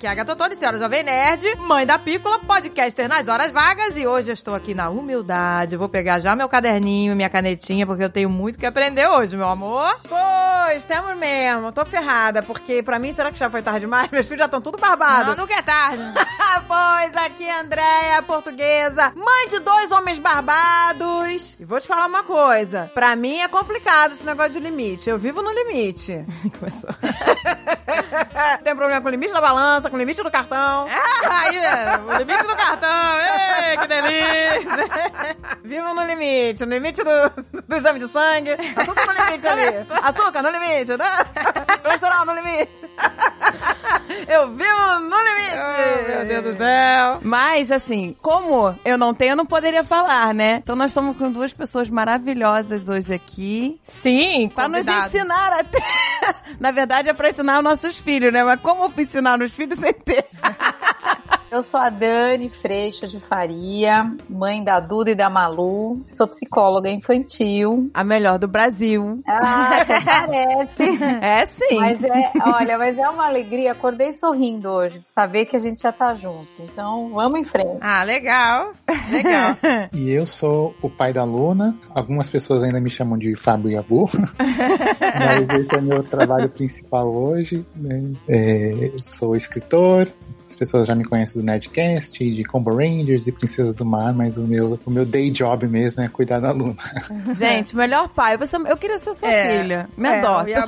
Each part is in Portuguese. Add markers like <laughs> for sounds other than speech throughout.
Aqui é a Gatotone, senhora Jovem Nerd, mãe da Pícola, podcaster nas horas vagas e hoje eu estou aqui na humildade. Vou pegar já meu caderninho, minha canetinha, porque eu tenho muito que aprender hoje, meu amor. Pois, temos mesmo. Tô ferrada, porque pra mim, será que já foi tarde demais? <laughs> Meus filhos já estão tudo barbados. Não, nunca é tarde. <laughs> pois, aqui é a Andréia, portuguesa, mãe de dois homens barbados. E vou te falar uma coisa. Pra mim é complicado esse negócio de limite. Eu vivo no limite. <laughs> Começou. Tem problema com limite da balança, com o limite do cartão. Ah, aí, é, o limite do cartão. Ei, que delícia. <laughs> Vivo no limite, no limite do, do exame de sangue. Tudo no limite <laughs> ali. Açúcar no limite, né? <laughs> Colesterol no limite. <laughs> Eu vivo no limite. Oh, meu Deus do céu. Mas, assim, como eu não tenho, eu não poderia falar, né? Então nós estamos com duas pessoas maravilhosas hoje aqui. Sim, Pra nos convidados. ensinar até. <laughs> Na verdade, é pra ensinar os nossos filhos, né? Mas como ensinar os filhos sem ter? <laughs> Eu sou a Dani Freixo de Faria, mãe da Duda e da Malu. Sou psicóloga infantil. A melhor do Brasil. Ah, até parece. É sim. Mas é, olha, mas é uma alegria. Acordei sorrindo hoje de saber que a gente já tá junto. Então, vamos em frente. Ah, legal. Legal. <laughs> E eu sou o pai da Luna. Algumas pessoas ainda me chamam de Fábio Yabu. <laughs> Mas esse é meu trabalho principal hoje. Né? É, sou escritor. As pessoas já me conhecem do Nerdcast, de Combo Rangers e Princesas do Mar, mas o meu, o meu day job mesmo é cuidar da Luna. <laughs> Gente, melhor pai. Você, eu queria ser sua É. filha. Me É, adota.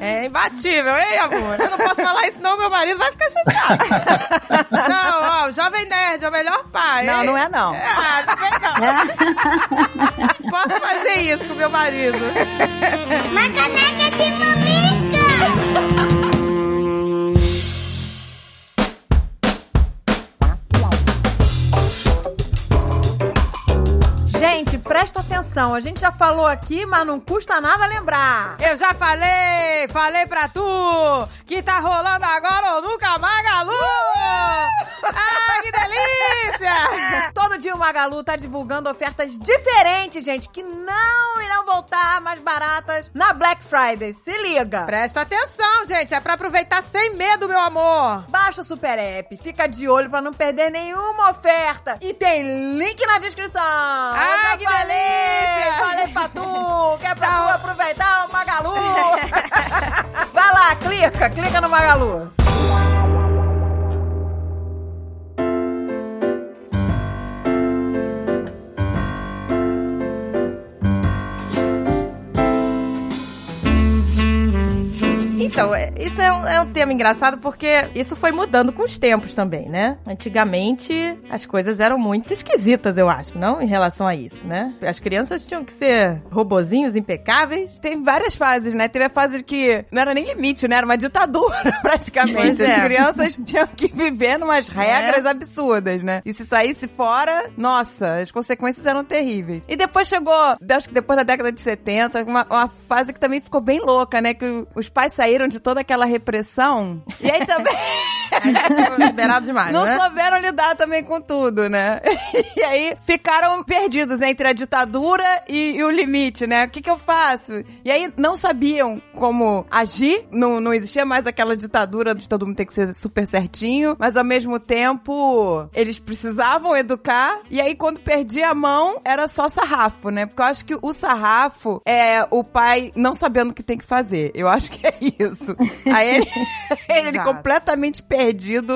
É imbatível, hein, amor? Eu não posso falar isso, não, meu marido vai ficar chateado. <laughs> não, ó, o Jovem Nerd é o melhor pai. Não, hein? não é não. Ah, também não. <laughs> Posso fazer isso com meu marido. Uma caneca de mamica! Gente, presta atenção. A gente já falou aqui, mas não custa nada lembrar. Eu já falei, falei pra tu que tá rolando agora ou nunca Magalu! Ah, que delícia! <laughs> Todo dia o Magalu tá divulgando ofertas diferentes, gente, que não irão voltar mais baratas na Black Friday. Se liga! Presta atenção, gente, é pra aproveitar sem medo, meu amor. Baixa o Super App, fica de olho pra não perder nenhuma oferta. E tem link na descrição. Ah, que falei, delícia! Falei pra tu, que é pra tu aproveitar o Magalu. <laughs> Vai lá, clica, clica no Magalu. Então, é- isso é um, é um tema engraçado porque isso foi mudando com os tempos também, né? Antigamente, as coisas eram muito esquisitas, eu acho, não? Em relação a isso, né? As crianças tinham que ser robozinhos impecáveis. Tem várias fases, né? Teve a fase que não era nem limite, né? Era uma ditadura, <laughs> praticamente. Pois é. As crianças tinham que viver numas regras absurdas, né? E se saísse fora, nossa, as consequências eram terríveis. E depois chegou, acho que depois da década de 70, uma, uma fase que também ficou bem louca, né? Que os pais saíram de toda aquela repressão. E aí também. <laughs> Liberado demais, Não né? souberam lidar também com tudo, né? <laughs> E aí ficaram perdidos entre a ditadura e, e o limite, né? O que, que eu faço? E aí não sabiam como agir, não, não existia mais aquela ditadura de todo mundo ter que ser super certinho, mas ao mesmo tempo eles precisavam educar, e aí quando perdia a mão era só sarrafo, né? Porque eu acho que o sarrafo é o pai não sabendo o que tem que fazer. Eu acho que é isso. Aí ele, <laughs> ele completamente perdido,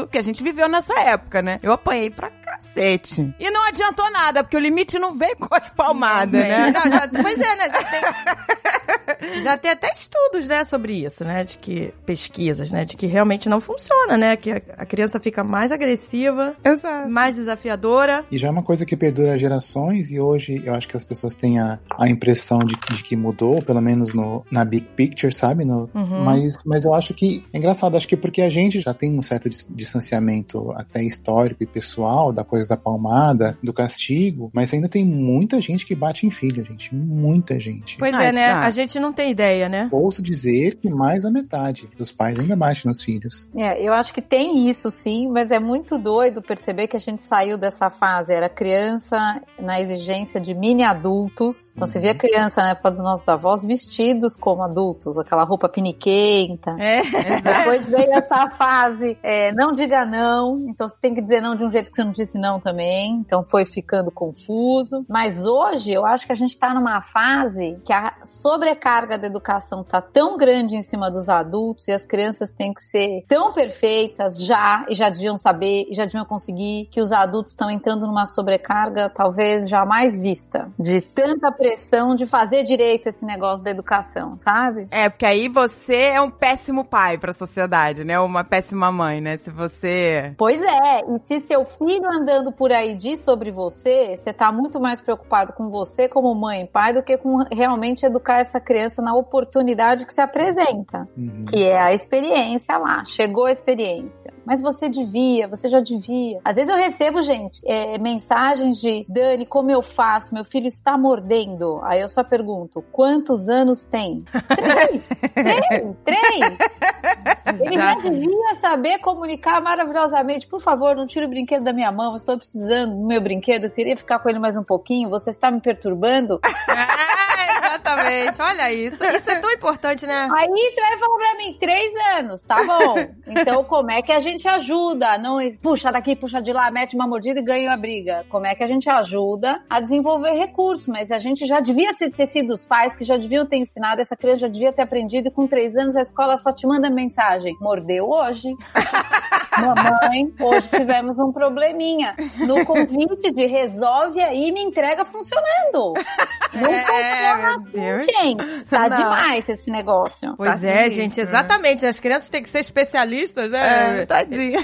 que a gente viveu nessa época, né? Eu apanhei pra cacete. E não adiantou nada, porque o limite não veio com as palmadas, né? Não, já- pois é, né? Já tem, <laughs> já tem até estudos, né, sobre isso, né? De que pesquisas, né? De que realmente não funciona, né? Que a, a criança fica mais agressiva, Exato. mais desafiadora. E já é uma coisa que perdura gerações e hoje eu acho que as pessoas têm a, a impressão de, que- de que mudou, pelo menos no, na big picture, sabe? No, Uhum. mas, mas eu acho que é engraçado, acho que porque a gente já tem um certo dis- distanciamento até histórico e pessoal da coisa da palmada, do castigo, mas ainda tem muita gente que bate em filho, gente. Muita gente. Pois Ah, é, né? dá. A gente não tem ideia, né? Ouço dizer que mais da metade dos pais ainda baixam nos filhos. É, eu acho que tem isso sim, mas é muito doido perceber que a gente saiu dessa fase. Era criança na exigência de mini adultos. Então você via criança na época dos nossos avós vestidos como adultos, aquela roupa piniquenta. É. <laughs> Depois veio essa fase, é, não diga não. Então você tem que dizer não de um jeito que você não disse não também. Então foi ficando confuso. Mas hoje eu acho que a gente tá numa fase que a sobrecarga da educação tá tão grande em cima dos adultos e as crianças têm que ser tão perfeitas já e já deviam saber e já deviam conseguir que os adultos estão entrando numa sobrecarga talvez jamais vista de tanta pressão de fazer direito esse negócio da educação, sabe? É, porque aí você é um péssimo pai pra sociedade, né? Uma péssima mãe, né? Se você. Pois é, e se seu filho andando por aí diz sobre você, você tá muito mais preocupado com você como mãe e pai do que com realmente educar essa criança na oportunidade que se apresenta, Uhum. que é a experiência lá. Chegou a experiência. Mas você devia, você já devia. Às vezes eu recebo, gente, é, mensagens de Dani, como eu faço? Meu filho está mordendo. Aí eu só pergunto, quantos anos tem? Três! três! Três! Ele já devia saber comunicar maravilhosamente. Por favor, não tire o brinquedo da minha mão. Estou precisando do meu brinquedo. Queria ficar com ele mais um pouquinho. Você está me perturbando. <laughs> É, exatamente. Olha isso. Isso é tão importante, né? Aí você vai falar pra mim, três anos, tá bom. Então, como é que a gente ajuda? Não puxa daqui, puxa de lá, mete uma mordida e ganha a briga. Como é que a gente ajuda a desenvolver recursos? Mas a gente já devia ter sido os pais que já deviam ter ensinado, essa criança já devia ter aprendido, e com três anos a escola só te manda mensagem. Mordeu hoje. <laughs> Mamãe, hoje tivemos um probleminha. No convite de resolve aí me entrega funcionando. Não É, funciona. Gente, tá Não. demais esse negócio. Pois Tá é, sinistro, gente, exatamente. As crianças têm que ser especialistas, né? É, tadinha.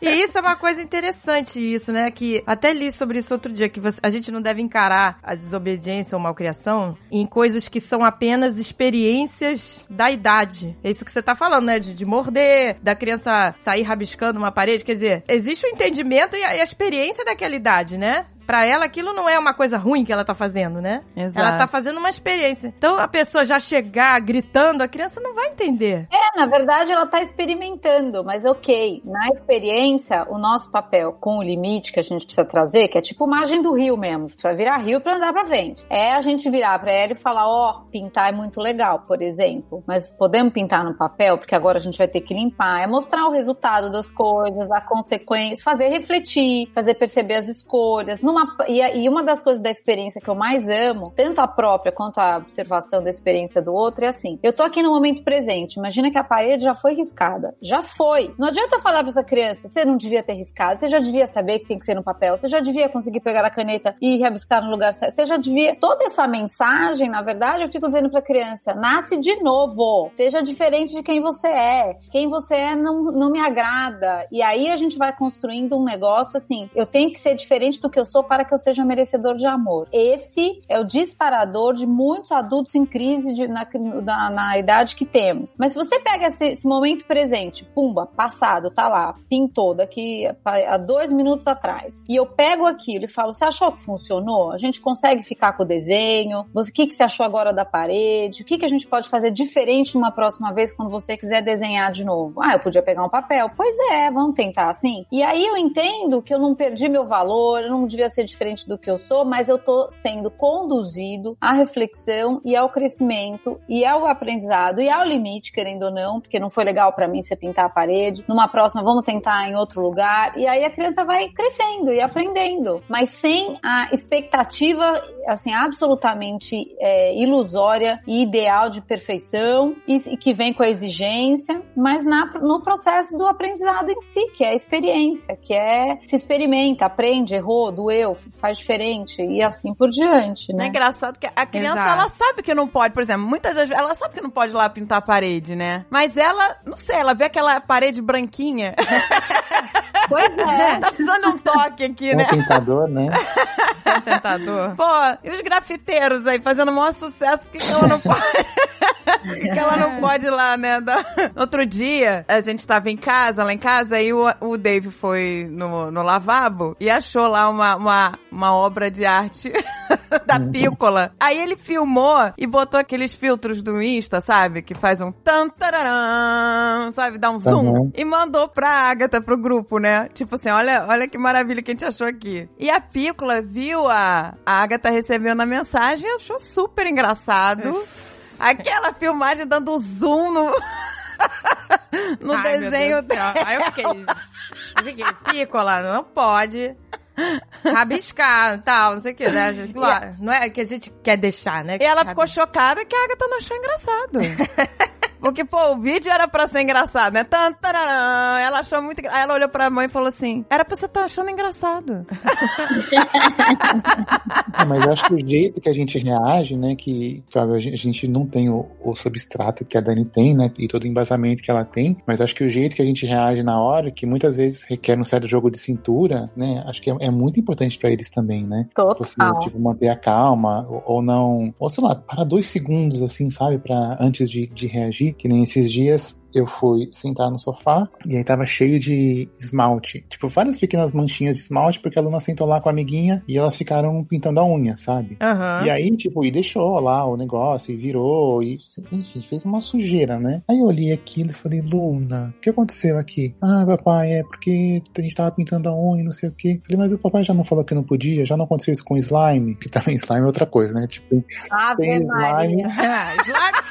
E isso é uma coisa interessante, isso, né? Que até li sobre isso outro dia, que você- a gente não deve encarar a desobediência ou malcriação em coisas que são apenas experiências da idade. É isso que você tá falando, né? De, de morder, da criança sair rabiscando uma parede. Quer dizer, existe o entendimento e a, e a experiência daquela idade, né? Pra ela, aquilo não é uma coisa ruim que ela tá fazendo, né? Exato. Ela tá fazendo uma experiência. Então, a pessoa já chegar gritando, a criança não vai entender. É, na verdade, ela tá experimentando, mas ok. Na experiência, o nosso papel com o limite que a gente precisa trazer, que é tipo margem do rio mesmo, precisa virar rio pra andar pra frente. É a gente virar pra ela e falar: ó, pintar é muito legal, por exemplo, mas podemos pintar no papel, porque agora a gente vai ter que limpar. É mostrar o resultado das coisas, a consequência, fazer refletir, fazer perceber as escolhas. Numa, e, a- e uma das coisas da experiência que eu mais amo, tanto a própria quanto a observação da experiência do outro, é assim: eu tô aqui no momento presente, imagina que a parede já foi riscada. Já foi. Não adianta falar pra essa criança, você não devia ter riscado, você já devia saber que tem que ser no papel, você já devia conseguir pegar a caneta e rabiscar no lugar certo, você já devia. Toda essa mensagem, na verdade, eu fico dizendo pra criança: nasce de novo, seja diferente de quem você é. Quem você é não, não me agrada. E aí a gente vai construindo um negócio assim: eu tenho que ser diferente do que eu sou para que eu seja merecedor de amor. Esse é o disparador de muitos adultos em crise de- na, na- na idade que temos. Mas se você pega esse, esse momento presente, pumba, passado, tá lá, pintou daqui a, a dois minutos atrás, e eu pego aquilo e falo: você achou que funcionou? A gente consegue ficar com o desenho? O que, que você achou agora da parede? O que, que a gente pode fazer diferente numa próxima vez quando você quiser desenhar de novo? Ah, eu podia pegar um papel. Pois é, vamos tentar assim. E aí eu entendo que eu não perdi meu valor, eu não devia ser diferente do que eu sou, mas eu tô sendo conduzido à reflexão e ao crescimento e ao aprendizado e ao limite, querendo ou não, porque não foi legal pra mim você pintar a parede. Numa próxima, vamos tentar em outro lugar. E aí a criança vai crescendo e aprendendo, mas sem a expectativa, assim, absolutamente é, ilusória e ideal de perfeição e, e que vem com a exigência, mas na, no processo do aprendizado em si, que é a experiência, que é se experimenta, aprende, errou, doeu, faz diferente e assim por diante, É né? engraçado que a criança, Exato. ela sabe que não pode, por exemplo, muitas vezes ela sabe que não pode ir lá pintar a parede, né? Mas ela, não sei, ela vê aquela parede branquinha, <laughs> Pois é. tá precisando de um toque aqui, É né? um tentador, né? É <laughs> um tentador. Pô, e os grafiteiros aí fazendo o maior sucesso, por que, que ela não pode? <laughs> Por que, ela não pode ir lá, né? Da- Outro dia, a gente tava em casa, lá em casa, aí o, o Dave foi no, no lavabo e achou lá uma, uma, uma obra de arte <laughs> da pícola. Aí ele filmou e botou aqueles filtros do Insta, sabe? Que faz um tan tararam, sabe? Dá um zoom. Uhum. E mandou pra Agatha, pro grupo, né? Tipo assim, olha, olha que maravilha que a gente achou aqui. E a pícola viu a, a Agatha recebendo a mensagem e achou super engraçado. Aquela filmagem dando zoom no, <laughs> no Ai, desenho dela. Aí eu fiquei. Eu fiquei, pícola, não pode. <laughs> Rabiscar tal, não sei o que, né? Claro, não é que a gente quer deixar, né? E ela ficou chocada que a Agatha não achou engraçado. <laughs> Porque, pô, o vídeo era pra ser engraçado, né? Tan, tararã. Ela achou muito engraçado. Aí ela olhou pra mãe e falou assim: Era pra você estar achando engraçado. <laughs> É, mas eu acho que o jeito que a gente reage, né, que claro, a gente- não tem o, o substrato que a Dani tem, né, e todo o embasamento que ela tem, mas acho que o jeito que a gente reage na hora, que muitas vezes requer um certo jogo de cintura, né, acho que é, é muito importante pra eles também, né? Você, Total. tipo, manter a calma, ou, ou não, ou sei lá, para dois segundos, assim, sabe, para antes de, de reagir, que nem esses dias eu fui sentar no sofá e aí tava cheio de esmalte. Tipo, várias pequenas manchinhas de esmalte, porque a Luna sentou lá com a amiguinha e elas ficaram pintando a unha, sabe? Aham. E aí, tipo, e deixou lá o negócio, e virou, e enfim, fez uma sujeira, né? Aí eu olhei aquilo e falei, Luna, o que aconteceu aqui? Ah, papai, é porque a gente tava pintando a unha, não sei o quê. Falei, mas o papai já não falou que não podia, já não aconteceu isso com slime, que também <laughs> slime é outra coisa, né? Tipo, Ave tem Ah, slime, <laughs> slime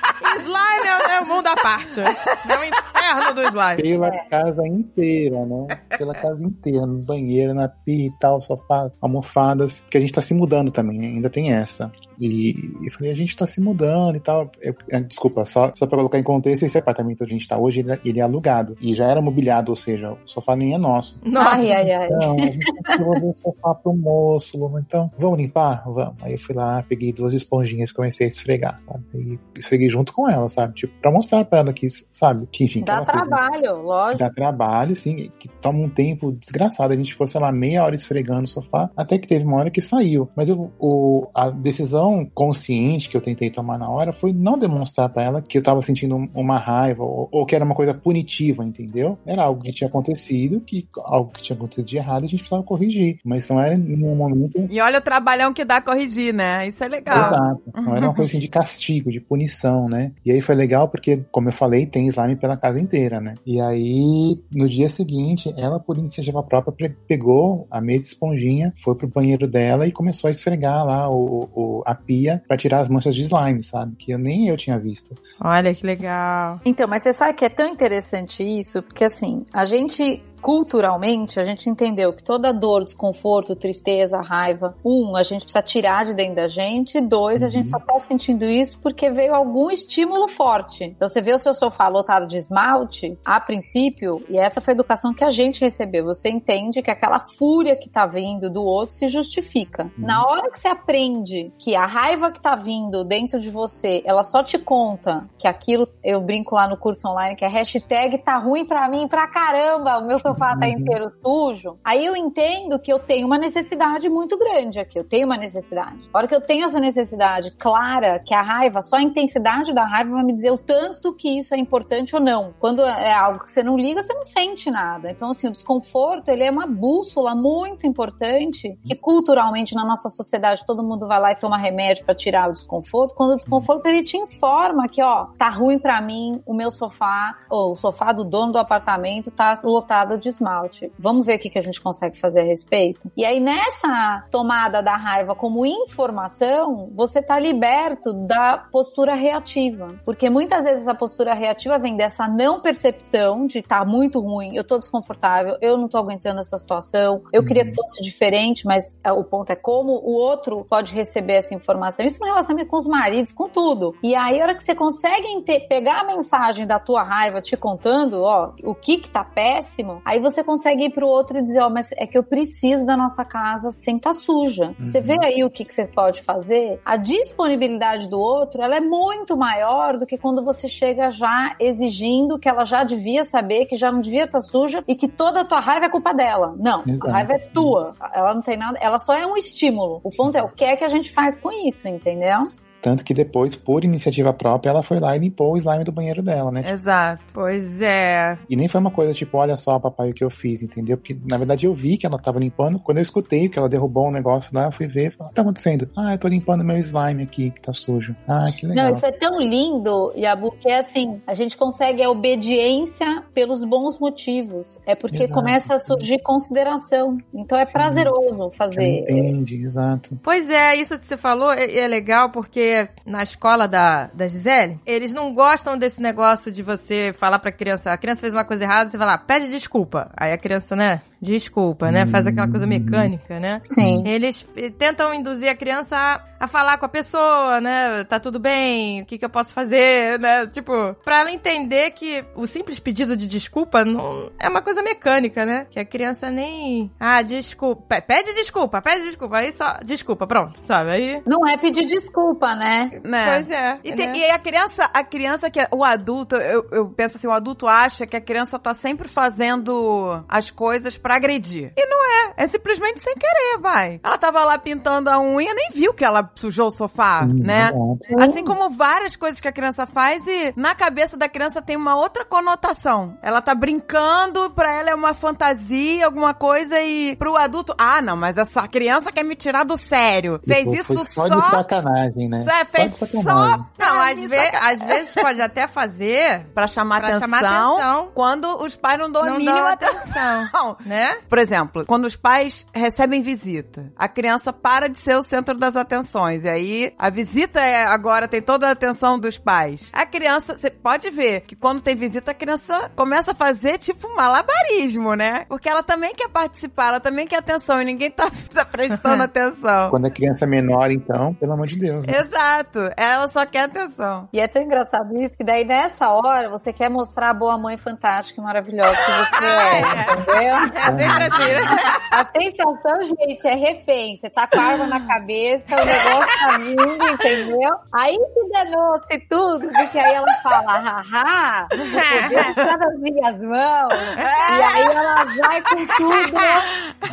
é, é à parte. É o inferno do slime. pela casa inteira, né? Pela casa inteira, no banheiro, na pia e tal, sofá, almofadas, porque a gente tá se mudando também, ainda tem essa. E eu falei, a gente tá se mudando e tal. Eu- eh, desculpa, só, só pra colocar em contexto, esse apartamento onde a gente tá hoje, ele, ele é alugado. E já era mobiliado, ou seja, o sofá nem é nosso. Nossa. Ai, ai, ai. Então, a gente que o sofá pro moço, Luma. Então, vamos limpar? Vamos. Aí eu fui lá, peguei duas esponjinhas e comecei a esfregar, sabe? E esfreguei junto com ela, sabe? Tipo, pra mostrar pra ela que, sabe? Que, enfim, que Dá ela fez, né? trabalho, que lógico. dá trabalho, sim, que toma um tempo desgraçado. A gente ficou, sei lá, meia hora esfregando o sofá, até que teve uma hora que saiu. Mas eu, o, a decisão consciente que eu tentei tomar na hora foi não demonstrar pra ela que eu tava sentindo um- uma raiva ou, ou que era uma coisa punitiva, entendeu? Era algo que tinha acontecido, que algo que tinha acontecido de errado e a gente precisava corrigir. Mas não era em nenhum momento E olha o trabalhão que dá corrigir, né? Isso é legal. Exato. Não era uma coisa assim de castigo, de punição, né? E aí foi legal porque, como eu falei, tem slime pela casa inteira, né? E aí, no dia seguinte, ela, por iniciativa própria, pe- pegou a mesa esponjinha, foi pro banheiro dela e começou a esfregar lá o, o- a pia pra tirar as manchas de slime, sabe? Que eu, nem eu tinha visto. Olha que legal. Então, mas você sabe que é tão interessante isso, porque assim, a gente culturalmente, a gente entendeu que toda dor, desconforto, tristeza, raiva, um, a gente precisa tirar de dentro da gente, e dois, a gente só tá sentindo isso porque veio algum estímulo forte. Então, você vê o seu sofá lotado de esmalte, a princípio, e essa foi a educação que a gente recebeu, você entende que aquela fúria que tá vindo do outro se justifica. Na hora que você aprende que a raiva que tá vindo dentro de você, ela só te conta que aquilo, eu brinco lá no curso online, que é hashtag tá ruim pra mim pra caramba, o meu sofá tá inteiro sujo. Aí eu entendo que eu tenho uma necessidade muito grande aqui, eu tenho uma necessidade. A hora que eu tenho essa necessidade clara, que a raiva, só a intensidade da raiva vai me dizer o tanto que isso é importante ou não. Quando é algo que você não liga, você não sente nada. Então, assim, o desconforto, ele é uma bússola muito importante, que culturalmente na nossa sociedade todo mundo vai lá e toma remédio pra tirar o desconforto. Quando o desconforto, ele te informa que, ó, tá ruim pra mim, o meu sofá, ou o sofá do dono do apartamento tá lotado de esmalte. Vamos ver o que, a gente consegue fazer a respeito? E aí, nessa tomada da raiva como informação, você tá liberto da postura reativa. Porque muitas vezes a postura reativa vem dessa não percepção de tá muito ruim, eu tô desconfortável, eu não tô aguentando essa situação, eu queria que fosse diferente, mas é, o ponto é como o outro pode receber essa informação. Isso no relacionamento com os maridos, com tudo. E aí, a hora que você consegue pegar a mensagem da tua raiva te contando, ó, o que que tá péssimo, aí você consegue ir pro outro e dizer, ó, mas é que eu preciso da nossa casa sem tá suja. Você vê aí o que que você pode fazer? A disponibilidade do outro, ela é muito maior do que quando você chega já exigindo que ela já devia saber, que já não devia estar suja e que toda a tua raiva é culpa dela. Não, Exato. a raiva é tua. Ela não tem nada, ela só é um estímulo. O ponto é o que é que a gente faz com isso, entendeu? Tanto que depois, por iniciativa própria, ela foi lá e limpou o slime do banheiro dela, né? Exato. Pois é. E nem foi uma coisa tipo, olha só, papai, o que eu fiz, entendeu? Porque, na verdade, eu vi que ela tava limpando. Quando eu escutei que ela derrubou um negócio lá, eu fui ver e falei, o que tá acontecendo? Ah, eu tô limpando meu slime aqui, que tá sujo. Ah, que legal. Não, isso é tão lindo, Yabu, que é assim, a gente consegue a obediência pelos bons motivos. É porque Exato. começa a surgir consideração. Então é Sim. prazeroso fazer. entende, exato. Pois é, isso que você falou é, é legal porque na escola da, da Gisele, eles não gostam desse negócio de você falar pra criança, a criança fez uma coisa errada, você vai lá, pede desculpa. Aí a criança, né, desculpa, né, faz aquela coisa mecânica, né? Sim. Eles eh, tentam induzir a criança a, a falar com a pessoa, né? Tá tudo bem, o que, que eu posso fazer, né? Tipo, pra ela entender que o simples pedido de desculpa não é uma coisa mecânica, né? Que a criança nem. Ah, desculpa. Pe- Pede desculpa, pede desculpa. Aí só. Desculpa, pronto, sabe? Aí. Não é pedir desculpa, né? Né? Pois é. E, tem- né? e a criança, a criança que é o adulto, eu, eu penso assim, o adulto acha que a criança tá sempre fazendo as coisas pra agredir. E não é, é simplesmente sem querer, vai. Ela tava lá pintando a unha, nem viu que ela sujou o sofá, Hum, né? verdade. Assim como várias coisas que a criança faz e na cabeça da criança tem uma outra conotação. Ela tá brincando, pra ela é uma fantasia, alguma coisa e pro adulto, ah, não, mas essa criança quer me tirar do sério. Fez Tipo, isso foi só, só de sacanagem, né? Só fez só sacanagem. Não, às, ve saca- às vezes pode até fazer Pra chamar, pra atenção, chamar atenção. quando os pais não dão a mínima dão atenção. atenção. <laughs> né? Por exemplo, quando os pais recebem visita, a criança para de ser o centro das atenções. E aí, a visita é agora tem toda a atenção dos pais. A criança, você pode ver que quando tem visita, a criança começa a fazer tipo malabarismo, né? Porque ela também quer participar, ela também quer atenção e ninguém tá, <laughs> tá prestando <laughs> atenção. Quando é criança menor, então, pelo amor de Deus, né? Exato. Ela só quer atenção. E é tão engraçado isso que daí nessa hora você quer mostrar a boa mãe fantástica e maravilhosa que você é, <laughs> entendeu? É sempre assim, né? A sensação, gente, é refém. Você tá com a arma na cabeça, o negócio vindo, entendeu? Aí que danou-se tudo, porque aí ela fala, haha, poder está nas minhas mãos. E aí ela vai com tudo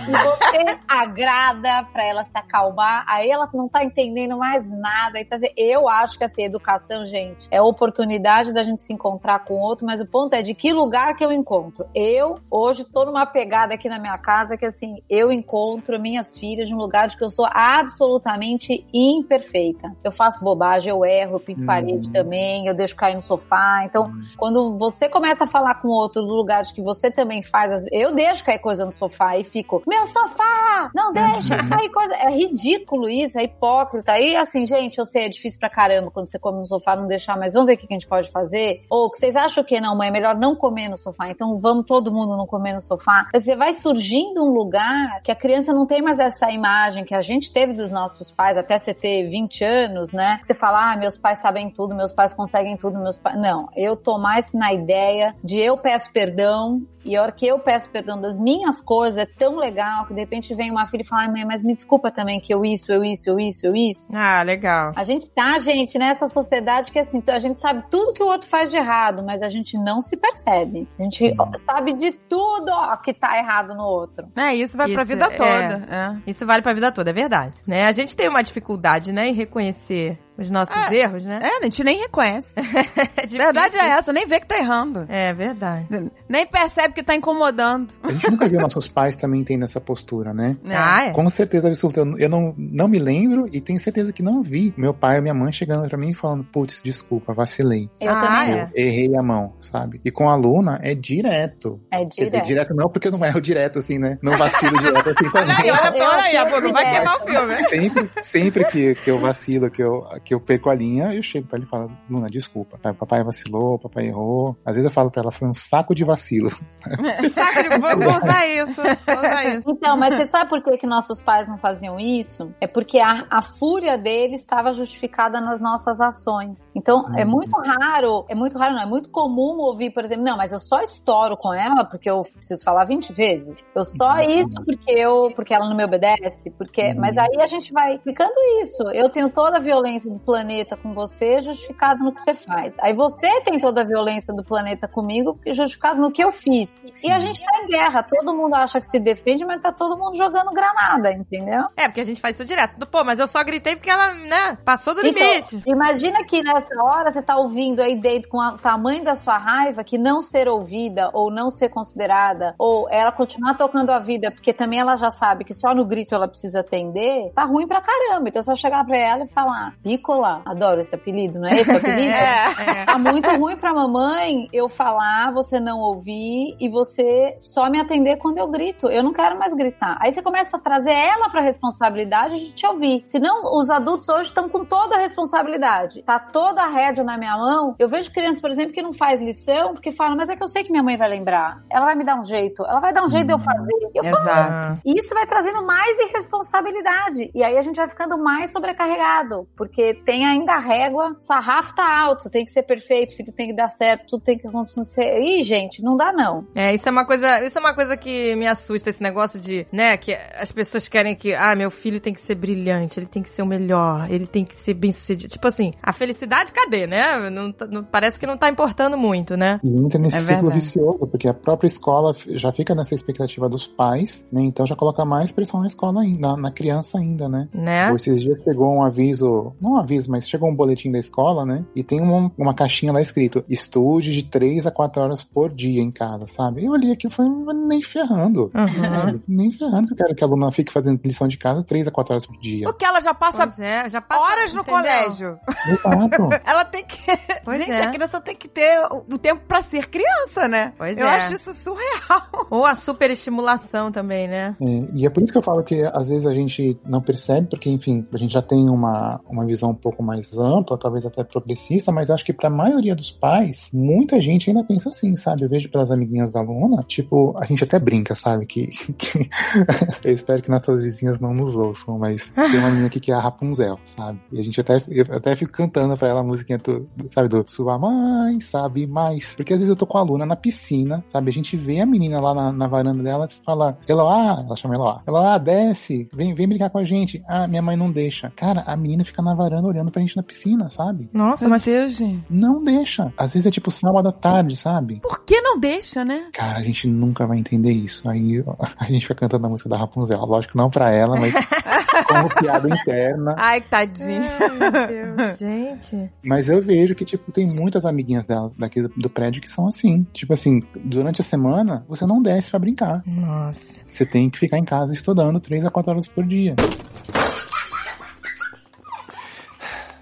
e você agrada pra ela se acalmar. Aí ela não tá entendendo mais nada. Então, assim, eu acho que assim, educação, gente, é oportunidade da gente se encontrar com outro, mas o ponto é de que lugar que eu encontro. Eu, hoje, tô numa pegada aqui na minha casa que, assim, eu encontro minhas filhas num lugar de que eu sou absolutamente imperfeita. Eu faço bobagem, eu erro, eu pinto Hum. parede também, eu deixo cair no sofá. Então, quando você começa a falar com outro no lugar de que você também faz, eu deixo cair coisa no sofá e fico, meu sofá! Não deixa cair coisa. É ridículo isso, é hipócrita. E assim, gente, eu sei, é difícil pra caramba quando você come no sofá não deixar, mas vamos ver o que a gente pode fazer? Ou que vocês acham que não, mãe, é melhor não comer no sofá, então vamos todo mundo não comer no sofá. Você vai surgindo um lugar que a criança não tem mais essa imagem que a gente teve dos nossos pais até você ter 20 anos, né? Você fala, ah, meus pais sabem tudo, meus pais conseguem tudo, meus pais. Não, eu tô mais na ideia de eu peço perdão e a hora que eu peço perdão das minhas coisas, é tão legal que de repente vem uma filha e fala, mãe, mas me desculpa também que eu isso, eu isso, eu isso, eu isso. Ah, legal. A gente tá, gente, nessa sociedade que assim, a gente sabe tudo que o outro faz de errado, mas a gente não se percebe. A gente ó, sabe de tudo ó, que tá errado no outro. É, isso vai pra Isso, vida é. toda. É. Isso vale pra vida toda, é verdade. Né? A gente tem uma dificuldade, né, em reconhecer os nossos erros, né? É, a gente nem reconhece. <laughs> É difícil. Verdade é essa, nem vê que tá errando. É verdade. Nem percebe que tá incomodando. A gente nunca viu nossos pais também tendo essa postura, né? É. Ah, é. Com certeza absoluta. Eu- Eu não, não me lembro e tenho certeza que não vi meu pai ou minha mãe chegando pra mim e falando, putz, desculpa, vacilei. Eu Ah, também. é. Errei a mão, sabe? E com a Luna é direto. É Quer dizer, direto. direto não, porque não é o direto assim, né? Não vacilo direto assim aí, também. olha, Eu- olha aí, eu amor, não vai direto. queimar o filme. Sempre, sempre que, que eu vacilo, que eu, que eu perco a linha, eu chego pra ele e falo, Luna, desculpa. tá? Papai vacilou, papai errou. Às vezes eu falo pra ela, foi um saco de vacilo. <laughs> Saco de- vou, vou usar isso, vou usar isso. Então, mas você sabe por que, que nossos pais não faziam isso? É porque a, a fúria deles estava justificada nas nossas ações. Então, é Uhum. muito raro, é muito raro, não, é muito comum ouvir, por exemplo, não, mas eu só estouro com ela porque eu preciso falar 20 vezes. Eu só isso porque eu, porque ela não me obedece, porque, Uhum. mas aí a gente vai explicando isso. Eu tenho toda a violência do planeta com você é justificado no que você faz. Aí você tem toda a violência do planeta comigo é justificado no que eu fiz. E a gente tá em guerra, todo mundo acha que se defende, mas tá todo mundo jogando granada, entendeu? É, porque a gente faz isso direto. Pô, mas eu só gritei porque ela, né, passou do Então, limite. imagina que nessa hora você tá ouvindo aí dentro com o tamanho da sua raiva que não ser ouvida ou não ser considerada ou ela continuar tocando a vida porque também ela já sabe que só no grito ela precisa atender, tá ruim pra caramba. Então é só chegar pra ela e falar: Pícola, adoro esse apelido, não é esse o <laughs> apelido? É. Tá muito ruim pra mamãe eu falar, você não ouvir e você só me atender quando eu grito. Eu não quero mais gritar. Aí você começa a trazer ela pra responsabilidade de te ouvir. Senão, os adultos hoje estão com toda a responsabilidade. Tá toda a rédea na minha mão. Eu vejo crianças, por exemplo, que não faz lição porque fala, mas é que eu sei que minha mãe vai lembrar. Ela vai me dar um jeito. Ela vai dar um jeito de eu fazer. Eu falo, Exato. e isso vai trazendo mais irresponsabilidade. E aí a gente vai ficando mais sobrecarregado. Porque tem ainda a régua, o sarrafo tá alto, tem que ser perfeito, filho tem que dar certo, tudo tem que acontecer. Ih, gente, não dá não. É, isso é uma coisa, isso é uma coisa que me assusta, esse negócio de, né, que as pessoas querem que, ah, meu filho tem que ser brilhante, ele tem que ser o melhor, ele tem que ser bem sucedido. Tipo assim, a felicidade cadê, né? Não, tá- não- parece que não tá importando muito, né? E entra nesse É ciclo verdade. vicioso, porque a própria escola já fica nessa expectativa dos pais, né? Então já coloca mais pressão na escola ainda, na, criança ainda, né? Né? Ou esses dias chegou um aviso, não um aviso, mas chegou um boletim da escola, né? E tem uma, uma caixinha lá escrito: estude de 3 a 4 horas por dia em casa, sabe? Eu olhei aquilo e falei, "Mas nem ferrando. Uhum. Nem ferrando que eu quero que a aluna fique fazendo lição de casa 3 a 4 horas por dia. Porque ela já passa é, já passa, horas no entendeu? colégio. Exato. <laughs> Ela tem que. <laughs> Pois Gente, é. a criança tem que ter o o tempo pra ser criança, né? Pois Eu é. acho isso surreal. <laughs> Ou a superestimulação também, né? É, e é por isso que eu falo que às vezes a gente não percebe, porque, enfim, a gente já tem uma, uma visão um pouco mais ampla, talvez até progressista, mas acho que pra maioria dos pais, muita gente ainda pensa assim, sabe? Eu vejo pelas amiguinhas da aluna, tipo, a gente até brinca, sabe? Que, <laughs> que- <laughs> eu espero que nossas vizinhas não nos ouçam, mas tem uma menina aqui que é a Rapunzel, sabe? E a gente até, eu até fico cantando pra ela a musiquinha, do, sabe? Do Sua mãe sabe mais. Porque às vezes eu tô com a aluna na piscina, sabe? A gente vê a menina lá na, na varanda dela e fala, Eloá, ela chama Eloá, Eloá, desce, vem, vem brincar com a gente. Ah, minha mãe não deixa. Cara, a menina fica na varanda olhando pra gente na piscina, sabe? Nossa, Meu mas Deus, gente. Não deixa. Às vezes é tipo sábado à tarde, sabe? Por que não deixa, né? Cara, a gente nunca vai entender isso. Aí <laughs> a gente fica cantando a música da Rapunzel. Lógico, não pra ela, mas <laughs> como piada interna. Ai, tadinha. Ai, meu Deus, <laughs> gente. Mas eu vejo que, tipo, tem muitas amiguinhas dela daqui do- do prédio que são assim. Tipo assim, durante a semana, você não desce pra brincar. Nossa. Você tem que ficar em casa estudando 3 a 4 horas por dia.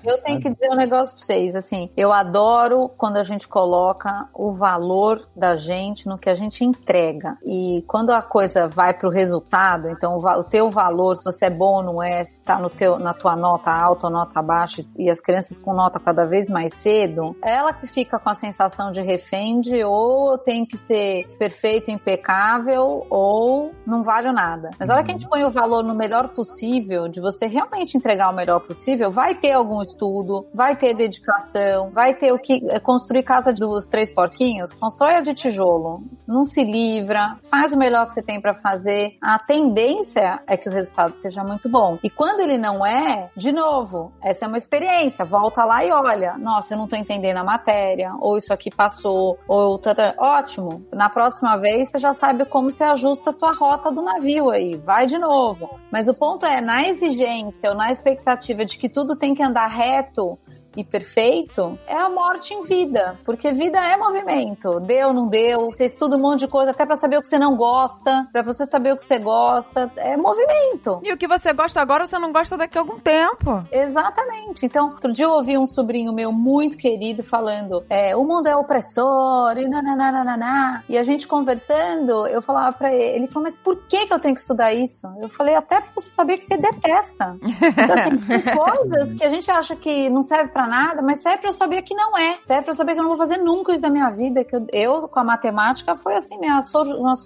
Eu tenho que dizer um negócio pra vocês, assim, eu adoro quando a gente coloca o valor da gente no que a gente entrega. E quando a coisa vai pro resultado, então o, o teu valor, se você é bom ou não é, se tá no teu, na tua nota alta ou nota baixa, e as crianças com nota cada vez mais cedo, ela que fica com a sensação de refém de ou eu tenho que ser perfeito, impecável, ou não vale nada. Mas a hora que a gente põe o valor no melhor possível, de você realmente entregar o melhor possível, vai ter algum estudo, vai ter dedicação, vai ter o que é, construir casa dos três porquinhos, constrói a de tijolo, não se livra, faz o melhor que você tem pra fazer. A tendência é que o resultado seja muito bom. E quando ele não é, de novo, essa é uma experiência, volta lá e olha, nossa, eu não tô entendendo a matéria, ou isso aqui passou, ou tata, ótimo. Na próxima vez você já sabe como você ajusta a tua rota do navio aí, vai de novo. Mas o ponto é, na exigência ou na expectativa de que tudo tem que andar reto e perfeito, é a morte em vida. Porque vida é movimento. Deu, não deu. Você estuda um monte de coisa até pra saber o que você não gosta, pra você saber o que você gosta. É movimento. E o que você gosta agora, você não gosta daqui a algum tempo. Exatamente. Então, outro dia eu ouvi um sobrinho meu muito querido falando: é, o mundo é opressor, e nananana. E a gente conversando, eu falava pra ele, ele falou, mas por que, que eu tenho que estudar isso? Eu falei, até pra você saber que você detesta. <laughs> Então, assim, tem coisas que a gente acha que não serve pra nada, mas serve pra eu saber que não é. Serve pra eu saber que eu não vou fazer nunca isso da minha vida. Que eu, eu com a matemática, foi assim,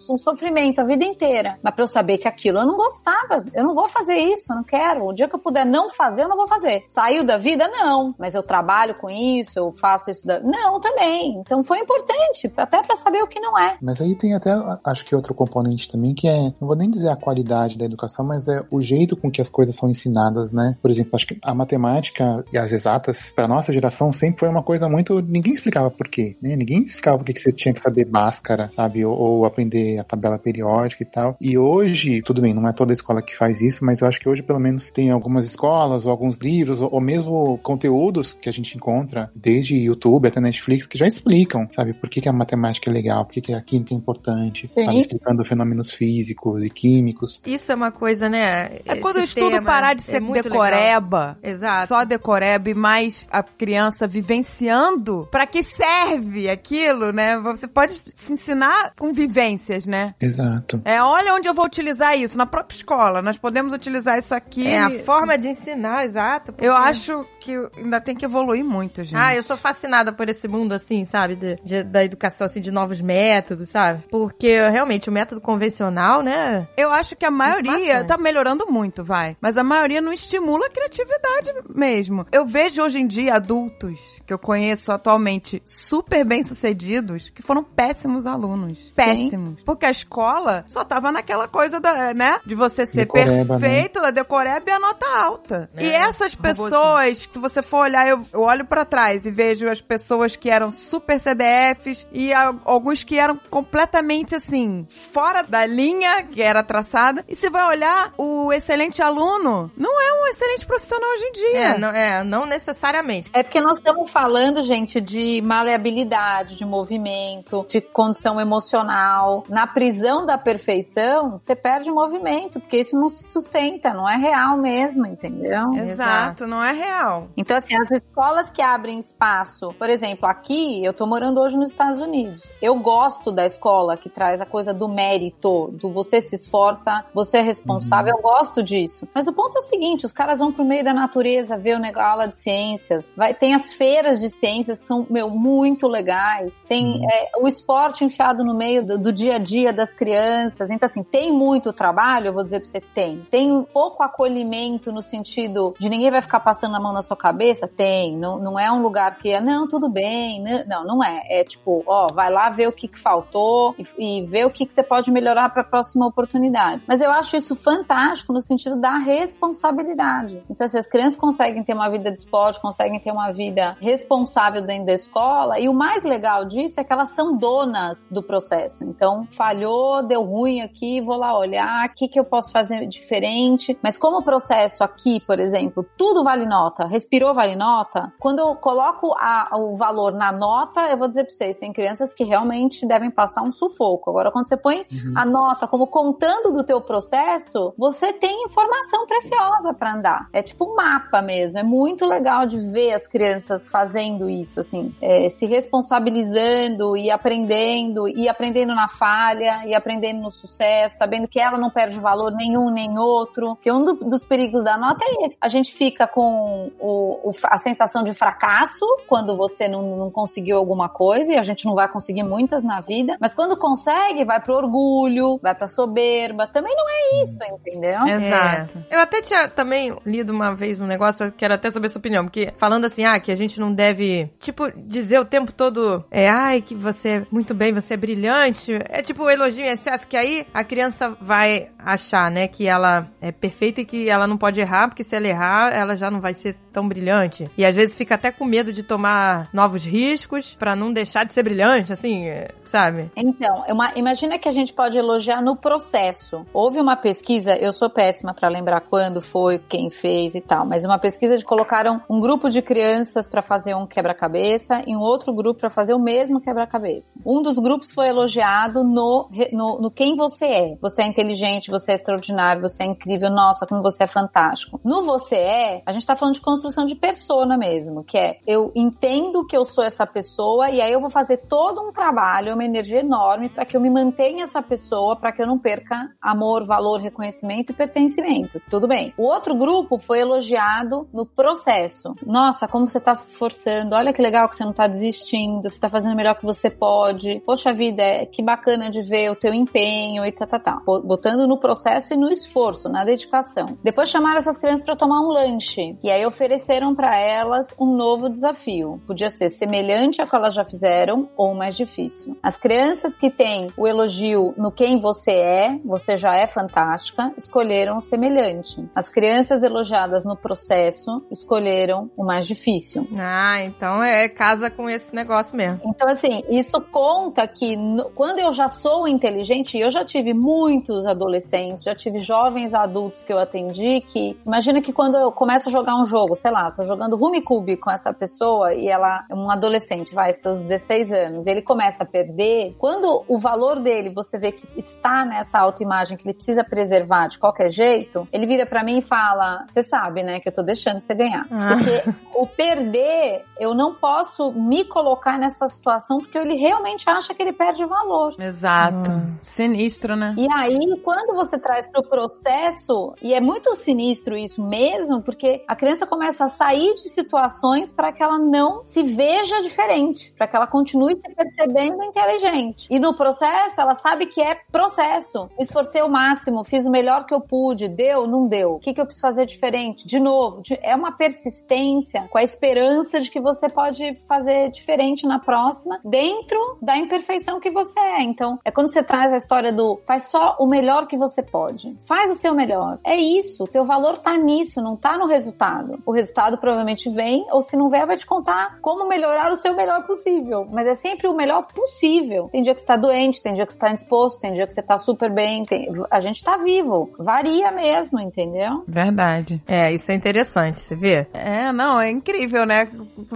um sofrimento a vida inteira. Mas pra eu saber que aquilo eu não gostava. Eu não vou fazer isso, eu não quero. O dia que eu puder não fazer, eu não vou fazer. Saiu da vida? Não. Mas eu trabalho com isso, eu faço isso. Da... Não, também. Então foi importante, até pra saber o que não é. Mas aí tem até, acho que outro componente também, que é, não vou nem dizer a qualidade da educação, mas é o jeito com que as coisas são ensinadas, né? Por exemplo, acho que a matemática e as exatas, pra nossa geração, sempre foi uma coisa muito. Ninguém explicava por quê, né? Ninguém explicava por que você tinha que saber Bhaskara, sabe? Ou, ou, aprender a tabela periódica e tal. E hoje, tudo bem, não é toda escola que faz isso, mas eu acho que hoje, pelo menos, tem algumas escolas, ou alguns livros, ou, ou mesmo conteúdos que a gente encontra, desde YouTube até Netflix, que já explicam, sabe? Por que, que a matemática é legal, por que, que a química é importante, sabe? Explicando fenômenos físicos e químicos. Isso é uma coisa, né? É quando o estudo parar de ser é decoreba. Exato. Só decoreba e mais a criança vivenciando. Para que serve aquilo, né? Você pode se ensinar com vivências, né? Exato. É, olha onde eu vou utilizar isso, na própria escola. Nós podemos utilizar isso aqui. É a forma de ensinar, exato. Porque... Eu acho que ainda tem que evoluir muito, gente. Ah, eu sou fascinada por esse mundo, assim, sabe? De, de, da educação, assim, de novos métodos, sabe? Porque, realmente, o método convencional, né? Eu acho que a maioria tá melhorando muito, vai. Mas a maioria não estimula a criatividade mesmo. Eu vejo hoje em dia adultos que eu conheço atualmente super bem sucedidos que foram péssimos alunos. Péssimos. Sim. Porque a escola só tava naquela coisa da, né? De você ser decoreba, né? perfeito, né? da decoreba e a nota alta. É, e essas pessoas, se você for olhar, eu, eu olho para trás e vejo as pessoas que eram super CDFs e a, alguns que eram completamente assim, fora da linha que era traçada. E se vai olhar, o excelente aluno não é um excelente profissional hoje em dia. É, não, é, não necessariamente. É porque nós estamos falando, gente, de maleabilidade, de movimento, de condição emocional. Na prisão da perfeição, você perde o movimento, porque isso não se sustenta, não é real mesmo, entendeu? Exato, Exato. não é real. Então, assim, as escolas que abrem espaço, por exemplo, aqui, eu tô morando hoje nos Estados Unidos. Eu gosto da escola que traz a coisa do mérito, do você se esforça, você é responsável, uhum. eu gosto disso. Mas o ponto é o seguinte, os caras vão pro meio da natureza ver o negócio, aula de ciências, vai, tem as feiras de ciências que são, meu, muito legais. Tem uhum. é, o esporte enfiado no meio do, do, dia a dia das crianças. Então, assim, tem muito trabalho, eu vou dizer pra você, tem. Tem um pouco acolhimento no sentido de ninguém vai ficar passando a mão na sua cabeça? Tem. Não, não é um lugar que é, não, tudo bem. Não, não é. É tipo, ó, vai lá ver o que, que faltou e, e ver o que, que você pode melhorar para a próxima oportunidade. Mas eu acho isso fantástico no sentido da responsabilidade. Então, se as crianças conseguem ter uma vida de esporte, conseguem ter uma vida responsável dentro da escola, e o mais legal disso é que elas são donas do processo. Então, falhou, deu ruim aqui, vou lá olhar, o que, que eu posso fazer diferente. Mas como o processo aqui, por exemplo, tudo vale nota, respirou vale nota, quando eu coloco a, o valor na nota, eu vou dizer para vocês, tem crianças que realmente devem passar um sufoco. Agora, quando você põe uhum. a nota como contando do teu processo, você tem informação preciosa para andar. É tipo um mapa mesmo. É muito legal de ver as crianças fazendo isso, assim, é, se responsabilizando e aprendendo, e aprendendo na falha, e aprendendo no sucesso, sabendo que ela não perde valor nenhum nem outro. Que um do, dos perigos da nota é esse. A gente fica com o, o, a sensação de fracasso quando você não, não conseguiu alguma coisa, e a gente não vai conseguir muitas na vida, mas quando consegue, vai pro orgulho, vai pra soberba. Também não é isso, entendeu? Exato. É. Eu até tinha também lido uma vez um negócio, quero até saber sua opinião, porque falando assim, ah, que a gente não deve, tipo, dizer o tempo todo, é, ai, que você é muito bem, você é brilhante. É tipo o elogio em excesso, que aí a criança vai achar, né, que ela é perfeita e que ela não pode errar, porque se ela errar, ela já não vai ser tão brilhante. E às vezes fica até com medo de tomar novos riscos para não deixar de ser brilhante, assim, sabe? Então, uma, imagina que a gente pode elogiar no processo. Houve uma pesquisa, eu sou péssima para lembrar quando foi, quem fez e tal, mas uma pesquisa de colocaram um grupo de crianças para fazer um quebra-cabeça e um outro grupo para fazer o mesmo quebra-cabeça. Um dos grupos foi elogiado no, no, no quem você é. Você é inteligente, você é extraordinário, você é incrível, nossa, como você é fantástico. No você é, a gente tá falando de construção de persona mesmo, que é eu entendo que eu sou essa pessoa e aí eu vou fazer todo um trabalho, uma energia enorme para que eu me mantenha essa pessoa, para que eu não perca amor, valor, reconhecimento e pertencimento. Tudo bem. O outro grupo foi elogiado no processo. Nossa, como você tá se esforçando. Olha que legal que você não tá desistindo. Você tá fazendo o melhor que você pode. Poxa vida, é, que bacana de ver o teu empenho e tá, tá, tá. Botando no processo e no esforço, na dedicação. Depois chamaram essas crianças para tomar um lanche. E aí ofereceram para elas um novo desafio. Podia ser semelhante ao que elas já fizeram ou mais difícil. As crianças que têm o elogio no quem você é, você já é fantástica, escolheram o semelhante. As crianças elogiadas no processo escolheram o mais difícil. Ah, então é casa com esse negócio mesmo. Então, assim, isso conta que no, quando eu já sou inteligente, eu já tive muitos adolescentes, já tive jovens adultos que eu atendi que, imagina que quando eu começo a jogar um jogo, sei lá, tô jogando Rumicube com essa pessoa e ela é um adolescente, vai, seus 16 anos, e ele começa a perder, quando o valor dele, você vê que está nessa autoimagem que ele precisa preservar de qualquer jeito, ele vira para mim e fala: Você sabe, né, que eu tô deixando você ganhar. Ah. Porque o perder, eu não posso me colocar nessa situação porque ele realmente acha que ele perde valor. Exato. Sinistro, né? E aí, quando você traz pro processo, e é muito sinistro isso mesmo, porque a criança começa a sair de situações para que ela não se veja diferente, para que ela continue se percebendo inteligente. E no processo, ela sabe que é processo. Esforcei o máximo, fiz o melhor que eu pude, deu, não deu. O que, que eu preciso fazer diferente? De novo, de- é uma persistência com a esperança de que você pode fazer diferente na próxima, dentro da imperfeição que você é. Então, é quando você traz a história do faz só o melhor que você pode. Faz o seu melhor. É isso. Teu valor tá nisso, não tá no resultado. O resultado provavelmente vem, ou se não vier, vai te contar como melhorar o seu melhor possível. Mas é sempre o melhor possível. Tem dia que você tá doente, tem dia que você tá indisposto, tem dia que você tá super bem. tem- A gente tá vivo. Varia mesmo, entendeu? Verdade. É, isso é interessante, você vê? É, não, é incrível, né?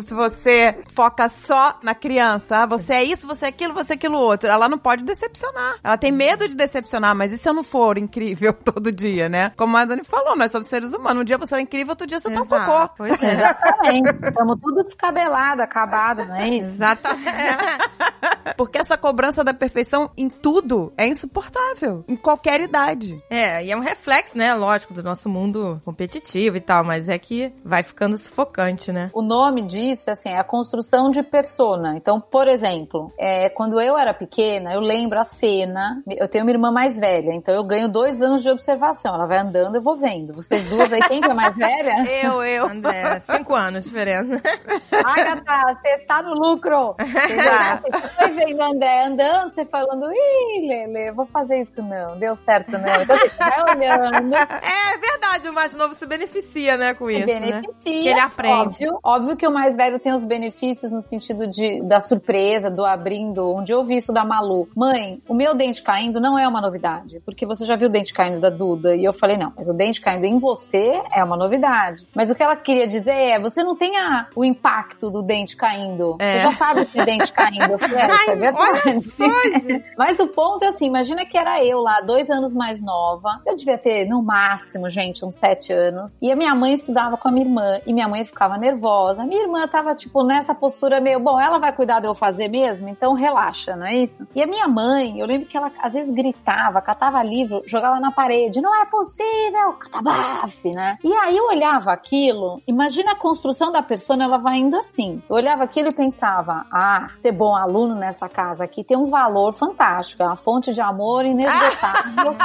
Se você foca só na criança, ah, você é isso, você é aquilo, você é aquilo outro, ela não pode decepcionar. Ela tem medo de decepcionar, mas e se eu não for incrível <laughs> todo dia, né? Como a Dani falou, nós somos seres humanos. Um dia você é incrível, outro dia você tá um cocô. Pois é. Exatamente. Estamos tudo descabelado, acabado, não é isso? Exatamente. <laughs> <laughs> Porque essa cobrança da perfeição em tudo é insuportável. Em qualquer idade. É, e é um reflexo, né, lógico, do nosso mundo competitivo e tal, mas é que vai ficando sufocante, né? O nome disso assim, é a construção de persona. Então, por exemplo, é, quando eu era pequena, eu lembro a cena. Eu tenho uma irmã mais velha, então eu ganho dois anos de observação. Ela vai andando, eu vou vendo. Vocês duas aí, quem que é mais velha? <laughs> Eu, eu. André, cinco anos de diferença. Agatha, você tá no lucro. <laughs> Você foi vendo a André andando, você falando, ih, Lele, vou fazer isso não, deu certo não. Então você vai olhando, <laughs> É verdade, o mais novo se beneficia, né, com se isso, né? beneficia. Ele aprende. Óbvio, óbvio que o mais velho tem os benefícios no sentido de, da surpresa, do abrindo. Dia eu ouvi isso da Malu. Mãe, o meu dente caindo não é uma novidade, porque você já viu o dente caindo da Duda. E eu falei, não, mas o dente caindo em você é uma novidade. Mas o que ela queria dizer é, você não tem a, o impacto do dente caindo. É. Você já sabe esse dente caindo. Eu falei, é, é Ai, <laughs> verdade. Mas o ponto é assim, imagina que era eu lá, dois anos mais nova. Eu devia ter, no máximo, gente, uns sete anos. E a minha mãe estudava com a minha irmã. E minha mãe ficava nervosa. Minha irmã tava, tipo, nessa postura meio, bom, ela vai cuidar de eu fazer mesmo? Então relaxa, não é isso? E a minha mãe, eu lembro que ela às vezes gritava, catava livro, jogava na parede. Não é possível, catabaf, né? E aí eu olhava aquilo, imagina a construção da pessoa, ela vai indo assim. Eu olhava aquilo e pensava, ah, ser bom aluno nessa casa aqui tem um valor fantástico, é uma fonte de amor inesgotável. <laughs>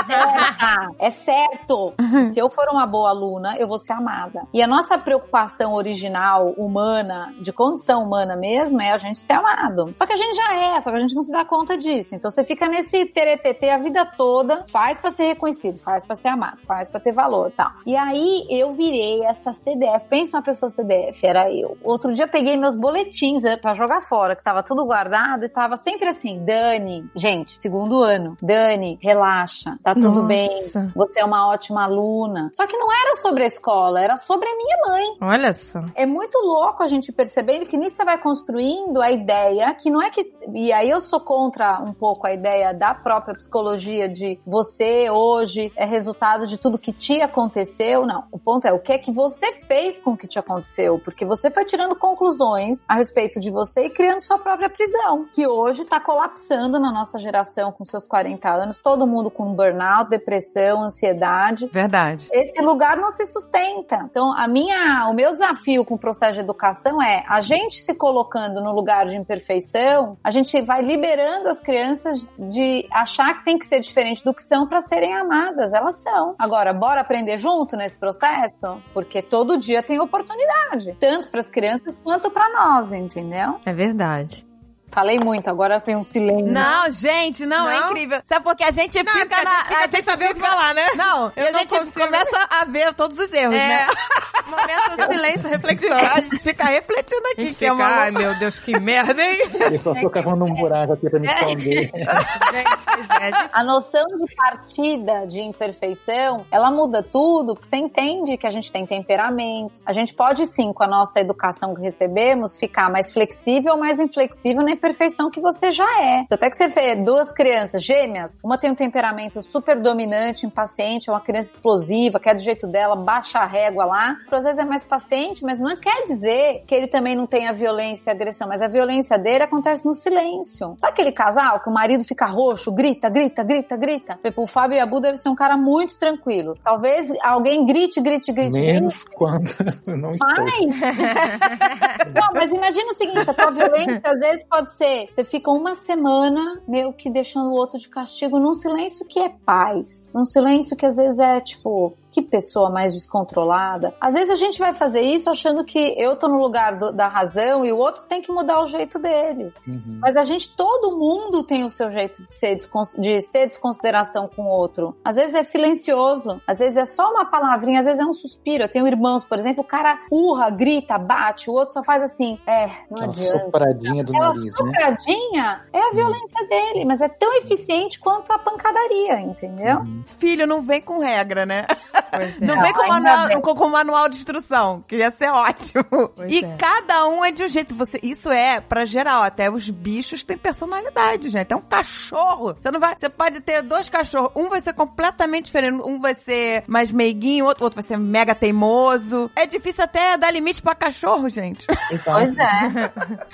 É certo. Se eu for uma boa aluna, eu vou ser amada. E a nossa preocupação original, humana, de condição humana mesmo, é a gente ser amado. Só que a gente já é, só que a gente não se dá conta disso. Então você fica nesse teretetê a vida toda, faz pra ser reconhecido, faz pra ser amado, faz pra ter valor, tal. E aí eu virei essa CDF. Pensa uma pessoa CDF, era eu. Outro dia eu peguei meus boletins eh, pra jogar fora, que tava tudo guardado e tava sempre assim, Dani, gente, segundo ano, Dani, relaxa, tá tudo Nossa. bem, você é uma ótima aluna. Só que não era sobre a escola, era sobre a minha mãe. Olha só. É muito louco a gente percebendo que nisso você vai construindo a ideia que não é que. E aí eu sou contra um pouco a ideia da própria psicologia de você hoje é resultado de tudo que te aconteceu. Não. O ponto é o que é que você fez com o que te aconteceu. Porque você foi tirando conclusões a respeito de você e criando sua própria prisão. Que hoje hoje está colapsando na nossa geração com seus 40 anos, todo mundo com burnout, depressão, ansiedade. Verdade. Esse lugar não se sustenta. Então, a minha, o meu desafio com o processo de educação é a gente se colocando no lugar de imperfeição, a gente vai liberando as crianças de achar que tem que ser diferente do que são para serem amadas. Elas são. Agora, bora aprender junto nesse processo? Porque todo dia tem oportunidade, tanto para as crianças quanto para nós, entendeu? É verdade. Falei muito, agora vem um silêncio. Não, gente, não, é Não? incrível. Sabe porque a gente Não, fica a na. gente fica sem saber o que falar, né? Não, e Eu a gente consigo. começa a ver todos os erros, É. né? <laughs> Momento de silêncio, reflexão. A gente fica refletindo A aqui, gente que é fica, uma. ai meu Deus, que merda, hein? Eu só tô cavando um buraco aqui pra me esconder. <laughs> Gente, é, de- A noção de partida de imperfeição, ela muda tudo, porque você entende que a gente tem temperamentos. A gente pode sim, com a nossa educação que recebemos, ficar mais flexível ou mais inflexível na imperfeição que você já é. Então, até que você vê duas crianças gêmeas, uma tem um temperamento super dominante, impaciente, é uma criança explosiva, quer do jeito dela, baixa a régua lá. Às vezes é mais paciente, mas não quer dizer que ele também não tenha violência e agressão, mas a violência dele acontece no silêncio. Sabe aquele casal que o marido fica roxo, grita, grita, grita, grita? Tipo, o Fábio Yabu deve ser um cara muito tranquilo. Talvez alguém grite, grite, grite, Menos quando eu não estou. Ai! <laughs> Não, mas imagina o seguinte, a tua violência às vezes pode ser, você fica uma semana meio que deixando o outro de castigo num silêncio que é paz, num silêncio que às vezes é tipo, que pessoa mais descontrolada. Às vezes a gente vai fazer isso achando que eu tô no lugar do- da razão e o outro tem que mudar o jeito dele. Uhum. Mas a gente, todo mundo tem o seu jeito de ser, de ser desconsideração com o outro. Às vezes é silencioso, às vezes é só uma palavrinha, às vezes é um suspiro. Eu tenho irmãos, por exemplo, o cara urra, grita, bate, o outro só faz assim, é, não Aquela adianta. sopradinha do Aquela nariz, né? sopradinha é a violência dele, mas é tão eficiente quanto a pancadaria, entendeu? Uhum. Filho, não vem com regra, né? <laughs> É. Não vem com manual, com, com manual de instrução, que ia ser ótimo. Pois e é. cada um é de um jeito. Você, isso é pra geral. Até os bichos têm personalidade, gente. É um cachorro. Você não vai. Você pode ter dois cachorros. Um vai ser completamente diferente. Um vai ser mais meiguinho, outro, outro vai ser mega teimoso. É difícil até dar limite pra cachorro, gente. Exato. Pois é.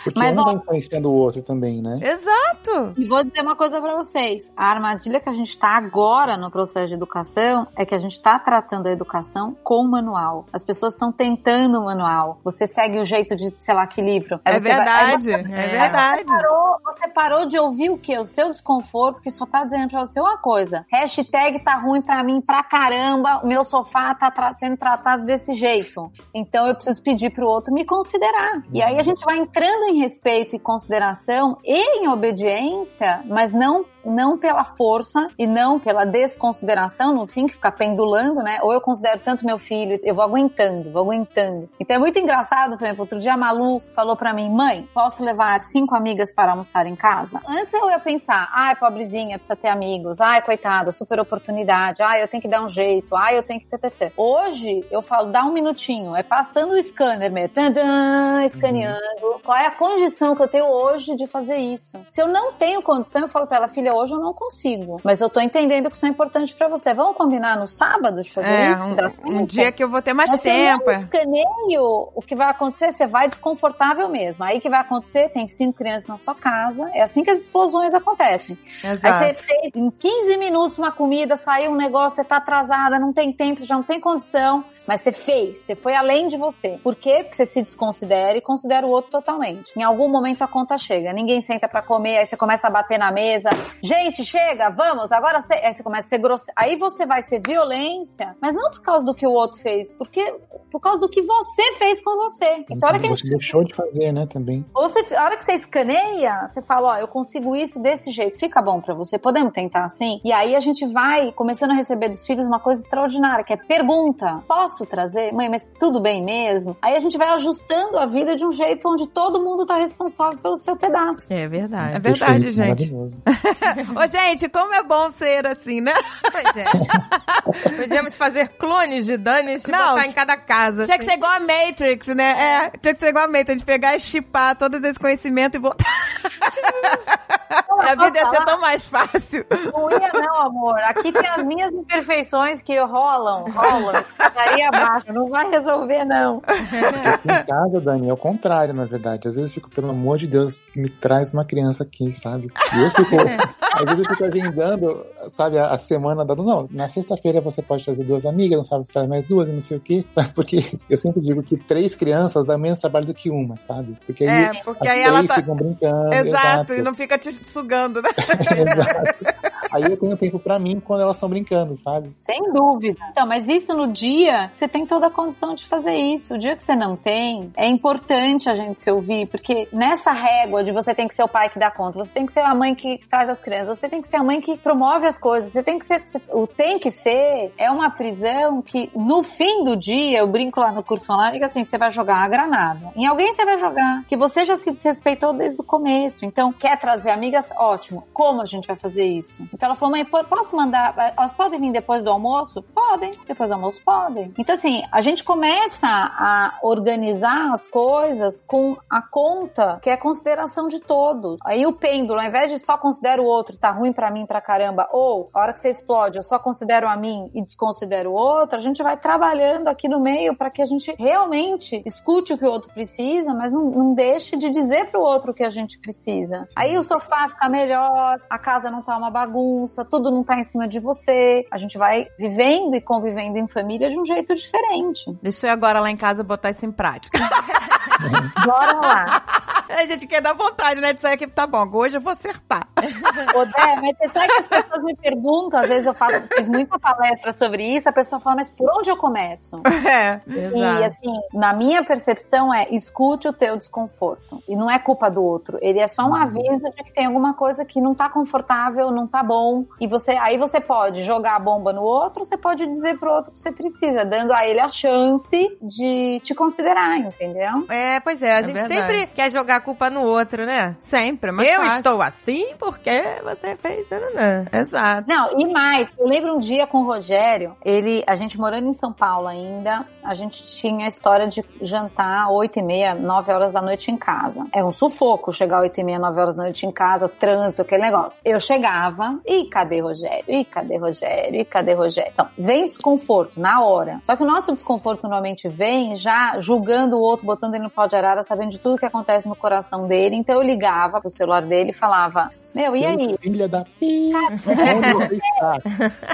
Porque Mas, um ó- vai influenciando o outro também, né? Exato. E vou dizer uma coisa pra vocês. A armadilha que a gente tá agora no processo de educação é que a gente tá tratando a educação com manual. As pessoas estão tentando o manual. Você segue o jeito de, sei lá, que livro. Aí É você vai- verdade. você- É É. verdade. parou, você parou de ouvir o quê? O seu desconforto, que só tá dizendo pra você uma coisa. Hashtag tá ruim pra mim pra caramba, o meu sofá tá tra- sendo tratado desse jeito. Então eu preciso pedir pro outro me considerar. E aí a gente vai entrando em respeito e consideração e em obediência, mas não não pela força e não pela desconsideração, no fim, que fica pendulando, né? Ou eu considero tanto meu filho, eu vou aguentando, vou aguentando. Então é muito engraçado, por exemplo, outro dia a Malu falou pra mim, mãe, posso levar cinco amigas para almoçar em casa? Antes eu ia pensar, ai, pobrezinha, precisa ter amigos, ai, coitada, super oportunidade, ai, eu tenho que dar um jeito, ai, eu tenho que ter. Hoje, eu falo, dá um minutinho, é passando o scanner mesmo, tadã, escaneando, qual é a condição que eu tenho hoje de fazer isso? Se eu não tenho condição, eu falo pra ela, filha, hoje eu não consigo, mas eu tô entendendo que isso é importante pra você. Vamos combinar no sábado de fazer É, isso? um, um dia que eu vou ter mais Mas se tempo. não escaneio, o que vai acontecer? Você vai desconfortável mesmo. Aí que vai acontecer? Tem cinco crianças na sua casa. É assim que as explosões acontecem. Exato. Aí você fez em 15 minutos uma comida, saiu um negócio, você tá atrasada, não tem tempo, já não tem condição. Mas você fez, você foi além de você. Por quê? Porque você se desconsidera e considera o outro totalmente. Em algum momento a conta chega. Ninguém senta pra comer, aí você começa a bater na mesa. Gente, chega, vamos, agora você. Aí você começa a ser grosso. Aí você vai ser violência, mas não por causa do que o outro fez, porque por causa do que você fez com você. Então, a hora que a gente Você deixou de fazer, né, também. ou você, a hora que você escaneia, você fala, ó, eu consigo isso desse jeito, fica bom pra você, podemos tentar assim? E aí a gente vai começando a receber dos filhos uma coisa extraordinária, que é pergunta, posso trazer? Mãe, mas tudo bem mesmo? Aí a gente vai ajustando a vida de um jeito onde todo mundo tá responsável pelo seu pedaço. É verdade. É verdade, Perfeito, gente. <laughs> Ô, gente, como é bom ser assim, né? Pois é. Podíamos fazer clones de Dani e Não, botar em cada casa. Tinha que ser igual a Matrix, né? É, tinha que ser igual a Matrix. A gente pegar e chipar todo esse conhecimento e botar. a vida ia ser tão mais fácil. Não ia, não, amor. Aqui tem as minhas imperfeições que rolam, rolam. Escadaria abaixo. Não vai resolver, não. Aqui em casa, Dani, é o contrário, na verdade. Às vezes eu fico, pelo amor de Deus, me traz uma criança aqui, sabe? E eu fico, às vezes eu fico agendando, sabe, a, a semana da. Não, na sexta-feira você pode trazer duas amigas, não sabe se traz mais duas e não sei o quê, <laughs> sabe? Porque eu sempre digo que três crianças dá menos trabalho do que uma, sabe? Porque aí, É, porque as aí três ela tá. ficam brincando. Exato, e não fica te sugando, né? <laughs> Exato. Aí eu tenho tempo pra mim quando elas estão brincando, sabe? Sem dúvida. Então, mas isso no dia, você tem toda a condição de fazer isso. O dia que você não tem, é importante a gente se ouvir, porque nessa régua de você tem que ser o pai que dá conta, você tem que ser a mãe que traz as crianças, você tem que ser a mãe que promove as coisas, você tem que ser. O tem que ser é uma prisão que, no fim do dia, eu brinco lá no curso online, que assim, você vai jogar uma granada. Em alguém você vai jogar, que você já se desrespeitou desde o começo. Então, quer trazer amigas? Ótimo. Como a gente vai fazer isso? Então ela falou, mãe, po- posso mandar? Elas podem vir depois do almoço? Podem. Depois do almoço, podem. Então, assim, a gente começa a organizar as coisas com a conta, que é a consideração de todos. Aí o pêndulo, ao invés de só considero o outro, tá ruim pra mim pra caramba, ou a hora que você explode, eu só considero a mim e desconsidero o outro, a gente vai trabalhando aqui no meio para que a gente realmente escute o que o outro precisa, mas não, não deixe de dizer pro outro o que a gente precisa. Aí o sofá fica melhor, a casa não tá uma bagunça, tudo não tá em cima de você. A gente vai vivendo e convivendo em família de um jeito diferente. Deixa eu agora lá em casa botar isso em prática. Bora lá. A gente quer dar vontade, né? De sair aqui, tá bom, hoje eu vou acertar. Ô, Dé, mas você sabe que as pessoas me perguntam, às vezes eu faço, fiz muita palestra sobre isso, a pessoa fala, mas por onde eu começo? <laughs> É. E assim, na minha percepção é escute o teu desconforto. E não é culpa do outro. Ele é só um aviso de que tem alguma coisa que não tá confortável, não tá bom. E você aí você pode jogar a bomba no outro, você pode dizer pro outro que você precisa, dando a ele a chance de te considerar, entendeu? É, pois é, a É gente verdade. sempre quer jogar a culpa no outro, né? Sempre, mas eu fácil. estou assim porque você fez. Nananã. Exato. Não, e mais, eu lembro um dia com o Rogério, ele, a gente morando em São Paulo ainda, a gente tinha a história de jantar 8 e meia, 9 horas da noite em casa. É um sufoco chegar 8 e meia, 9 horas da noite em casa, trânsito, aquele negócio. Eu chegava, e cadê Rogério? E cadê Rogério? E cadê Rogério? Então, vem desconforto na hora. Só que o nosso desconforto normalmente vem já julgando o outro, botando ele no pau de arara, sabendo de tudo que acontece no coração dele. Então eu ligava pro celular dele e falava, meu, e aí? Filha da? <laughs>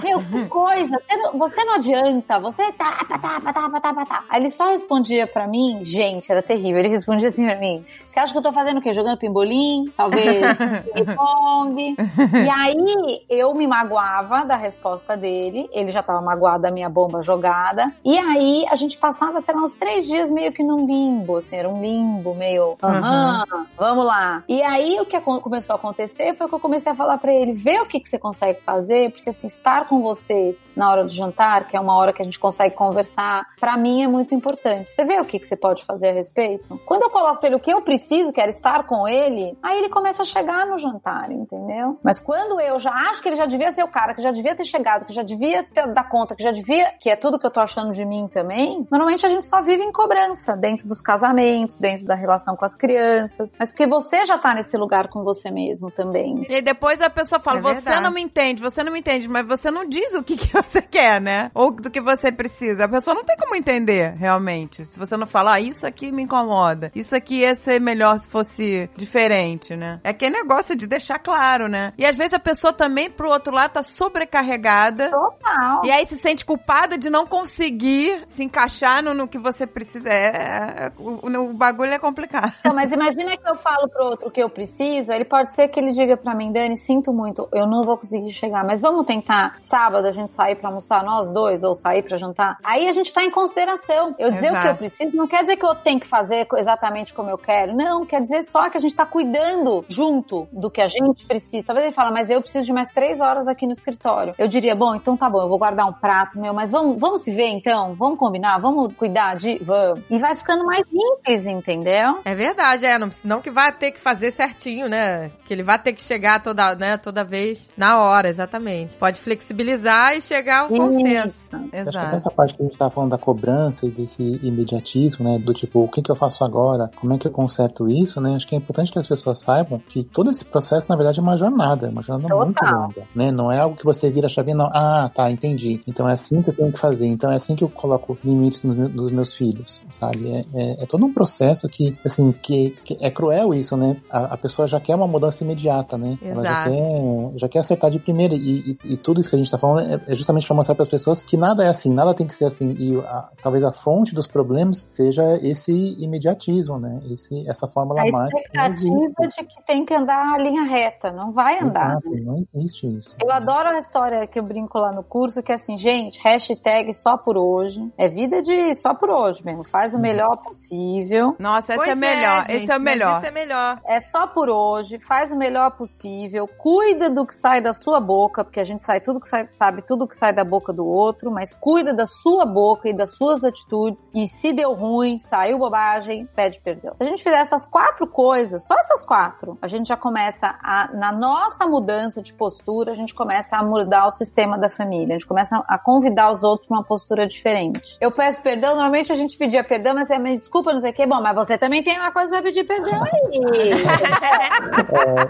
Meu, que coisa, você não, você não adianta, você tá, tá, tá, tá, tá, tá, tá, tá. Aí ele só respondia pra mim, gente, era terrível, ele respondia assim pra mim, você acha que eu tô fazendo o quê? Jogando pimbolim? Talvez <laughs> ping-pong? E aí eu me magoava da resposta dele, ele já tava magoado da minha bomba jogada, e aí a gente passava, sei lá, uns três dias meio que num limbo, assim, era um limbo meio, aham, vamos lá. E aí o que começou a acontecer foi que eu comecei a falar pra ele, vê o que, que você consegue fazer, porque assim, estar com você na hora do jantar, que é uma hora que a gente consegue conversar, pra mim é muito importante. Você vê o que, que você pode fazer a respeito? Quando eu coloco pra ele o que eu preciso, que era estar com ele, aí ele começa a chegar no jantar, entendeu? Mas quando eu já acho que ele já devia ser o cara, que já devia ter chegado, que já devia ter dar conta, que já devia, que é tudo que eu tô achando de mim também, normalmente a gente só vive em cobrança dentro dos casamentos, dentro da relação com as crianças, mas porque você já tá nesse lugar com você mesmo também. E aí depois a pessoa fala, É você não me entende, você não me entende, mas você não diz o que, que <laughs> você quer, né? Ou do que você precisa. A pessoa não tem como entender, realmente. Se você não falar, ah, isso aqui me incomoda, isso aqui ia ser melhor se fosse diferente, né? É aquele negócio de deixar claro, né? E às vezes a pessoa também, pro outro lado, tá sobrecarregada. Total. E aí se sente culpada de não conseguir se encaixar no, no que você precisa. É, é- o, o bagulho é complicado. Então, mas imagina que eu falo pro outro o que eu preciso, ele pode ser que ele diga pra mim, Dani, sinto muito, eu não vou conseguir chegar, mas vamos tentar sábado a gente sair pra almoçar nós dois ou sair pra jantar. Aí a gente tá em consideração. Eu dizer o que Exato. eu preciso não quer dizer que eu tenho que fazer exatamente como eu quero. Não, quer dizer só que a gente tá cuidando junto do que a gente precisa. Talvez ele fala, mas eu preciso de mais três horas aqui no escritório. Eu diria, bom, então tá bom, eu vou guardar um prato meu, mas vamos, vamos se ver então? Vamos combinar? Vamos cuidar de. Vamos. E vai ficando mais simples, entendeu? É verdade, é. Não, não que vai ter que fazer certinho, né? Que ele vai ter que que chegar toda, né, toda vez na hora, exatamente. Pode flexibilizar e chegar a um consenso. Isso. Acho que Exato. nessa parte que a gente tava falando da cobrança e desse imediatismo, né? Do tipo, o que, que eu faço agora? Como é que eu conserto isso, né? Acho que é importante que as pessoas saibam que todo esse processo, na verdade, é uma jornada, é uma jornada Total. muito longa, né? Não é algo que você vira a chave, não. Ah, tá, entendi. Então é assim que eu tenho que fazer. Então é assim que eu coloco limites nos, meus- nos meus filhos, sabe? É, é- é todo um processo que, assim, que, que é cruel isso, né? A, a pessoa já quer uma mudança imediata, né? Ela já Exato. quer, já quer acertar de primeira. E, e- e tudo isso que a gente tá falando é, é justamente para mostrar para as pessoas que nada é assim, nada tem que ser assim. E a- talvez a fonte dos problemas seja esse imediatismo, né? Esse, essa fórmula A mágica. existe. expectativa de que tem que andar a linha reta, não vai andar. Exato, não existe isso. Eu adoro a história que eu brinco lá no curso, que é assim, gente, hashtag só por hoje. É vida de só por hoje mesmo. Faz o melhor possível. Nossa, esse Pois é melhor. gente, esse é o melhor. Esse é melhor. É só por hoje, faz o melhor possível, cuida do que sai da sua boca, porque a gente sai tudo que sai, sabe tudo que sai da boca do outro, mas cuida da sua boca e das suas atitudes. E se deu ruim, saiu bobagem, pede perdão. Se a gente fizer essas quatro coisas, só essas quatro, a gente já começa a, na nossa mudança de postura, a gente começa a mudar o sistema da família, a gente começa a convidar os outros para uma postura diferente. Eu peço perdão, normalmente a gente pedia perdão, mas é me desculpa, não sei o que. Bom, mas você também tem uma coisa pra pedir perdão aí. <laughs>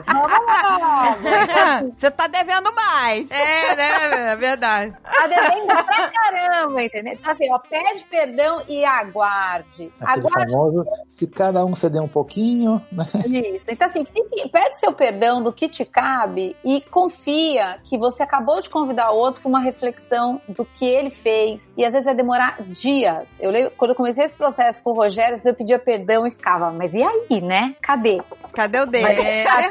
<laughs> <laughs> Você tá devendo mais. É, né? É verdade. Tá devendo pra caramba, entendeu? Então, assim, ó, pede perdão e aguarde. Aquele Aguarde famoso, se cada um ceder um pouquinho, né? isso. Então, assim, fique- pede seu perdão do que te cabe e confia que você acabou de convidar o outro para uma reflexão do que ele fez. E às vezes vai demorar dias. Eu lembro, quando eu comecei esse processo com o Rogério, às vezes eu pedia perdão e ficava, mas e aí, né? Cadê? Cadê o dele? É tá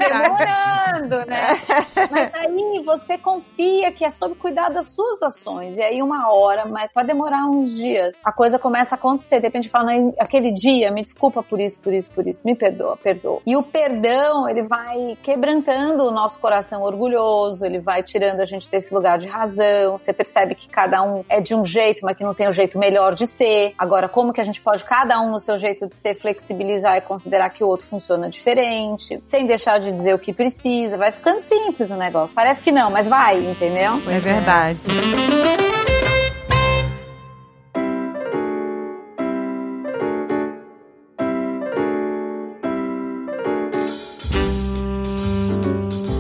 né? <laughs> Mas aí você confia que é sobre cuidar das suas ações. E aí uma hora, mas pode demorar uns dias. A coisa começa a acontecer. De repente fala, "Não, aquele dia, me desculpa por isso, por isso, por isso. Me perdoa, perdoa. E o perdão, ele vai quebrantando o nosso coração orgulhoso, ele vai tirando a gente desse lugar de razão. Você percebe que cada um é de um jeito, mas que não tem o jeito melhor de ser. Agora, como que a gente pode, cada um no seu jeito de ser, flexibilizar e considerar que o outro funciona diferente, sem deixar de dizer o que precisa. Vai ficando simples o negócio. Parece que não, mas vai, entendeu? É verdade.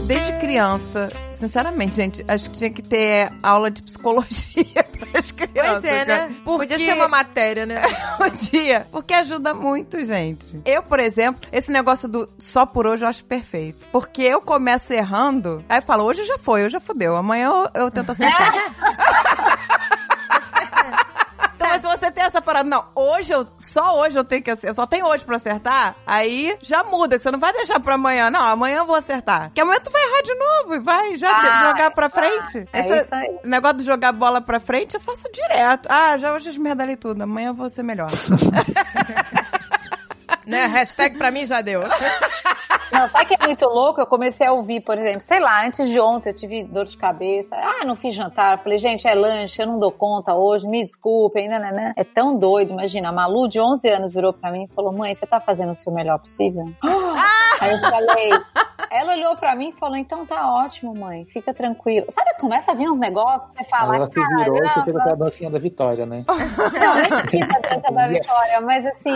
Desde criança, sinceramente, gente, acho que tinha que ter aula de psicologia para <laughs> as crianças. Pois é, né? Porque Podia ser uma matéria, né? <laughs> podia, porque ajuda muito, gente. Eu, por exemplo, esse negócio do só por hoje eu acho perfeito. Porque eu começo errando, aí eu falo, hoje já foi, hoje já fudeu, amanhã eu, eu tento acertar. <laughs> Mas se você tem essa parada, não, hoje eu, só hoje eu tenho que acertar, eu só tenho hoje pra acertar, aí já muda, que você não vai deixar pra amanhã, não, amanhã eu vou acertar. Que amanhã tu vai errar de novo e vai já Ah, jogar pra frente. É Esse isso aí. negócio de jogar bola pra frente eu faço direto. Ah, já hoje eu esmerdalhei tudo, amanhã eu vou ser melhor. <laughs> né? Hashtag pra mim já deu. <laughs> Não, sabe que é muito louco? Eu comecei a ouvir, por exemplo, sei lá, antes de ontem eu tive dor de cabeça. Ah, não fiz jantar. Falei, gente, é lanche, eu não dou conta hoje, me desculpem, né, né, né. É tão doido, imagina. A Malu, de 11 anos, virou pra mim e falou: Mãe, você tá fazendo o seu melhor possível? <gasps> Aí eu falei. Ela olhou pra mim e falou: Então tá ótimo, mãe, fica tranquila. Sabe, começa a vir uns negócios, você fala, Ela se virou e fez caramba. aquela dancinha da vitória, né? Não, nem fiz a dança da <laughs> Yes. vitória, mas assim,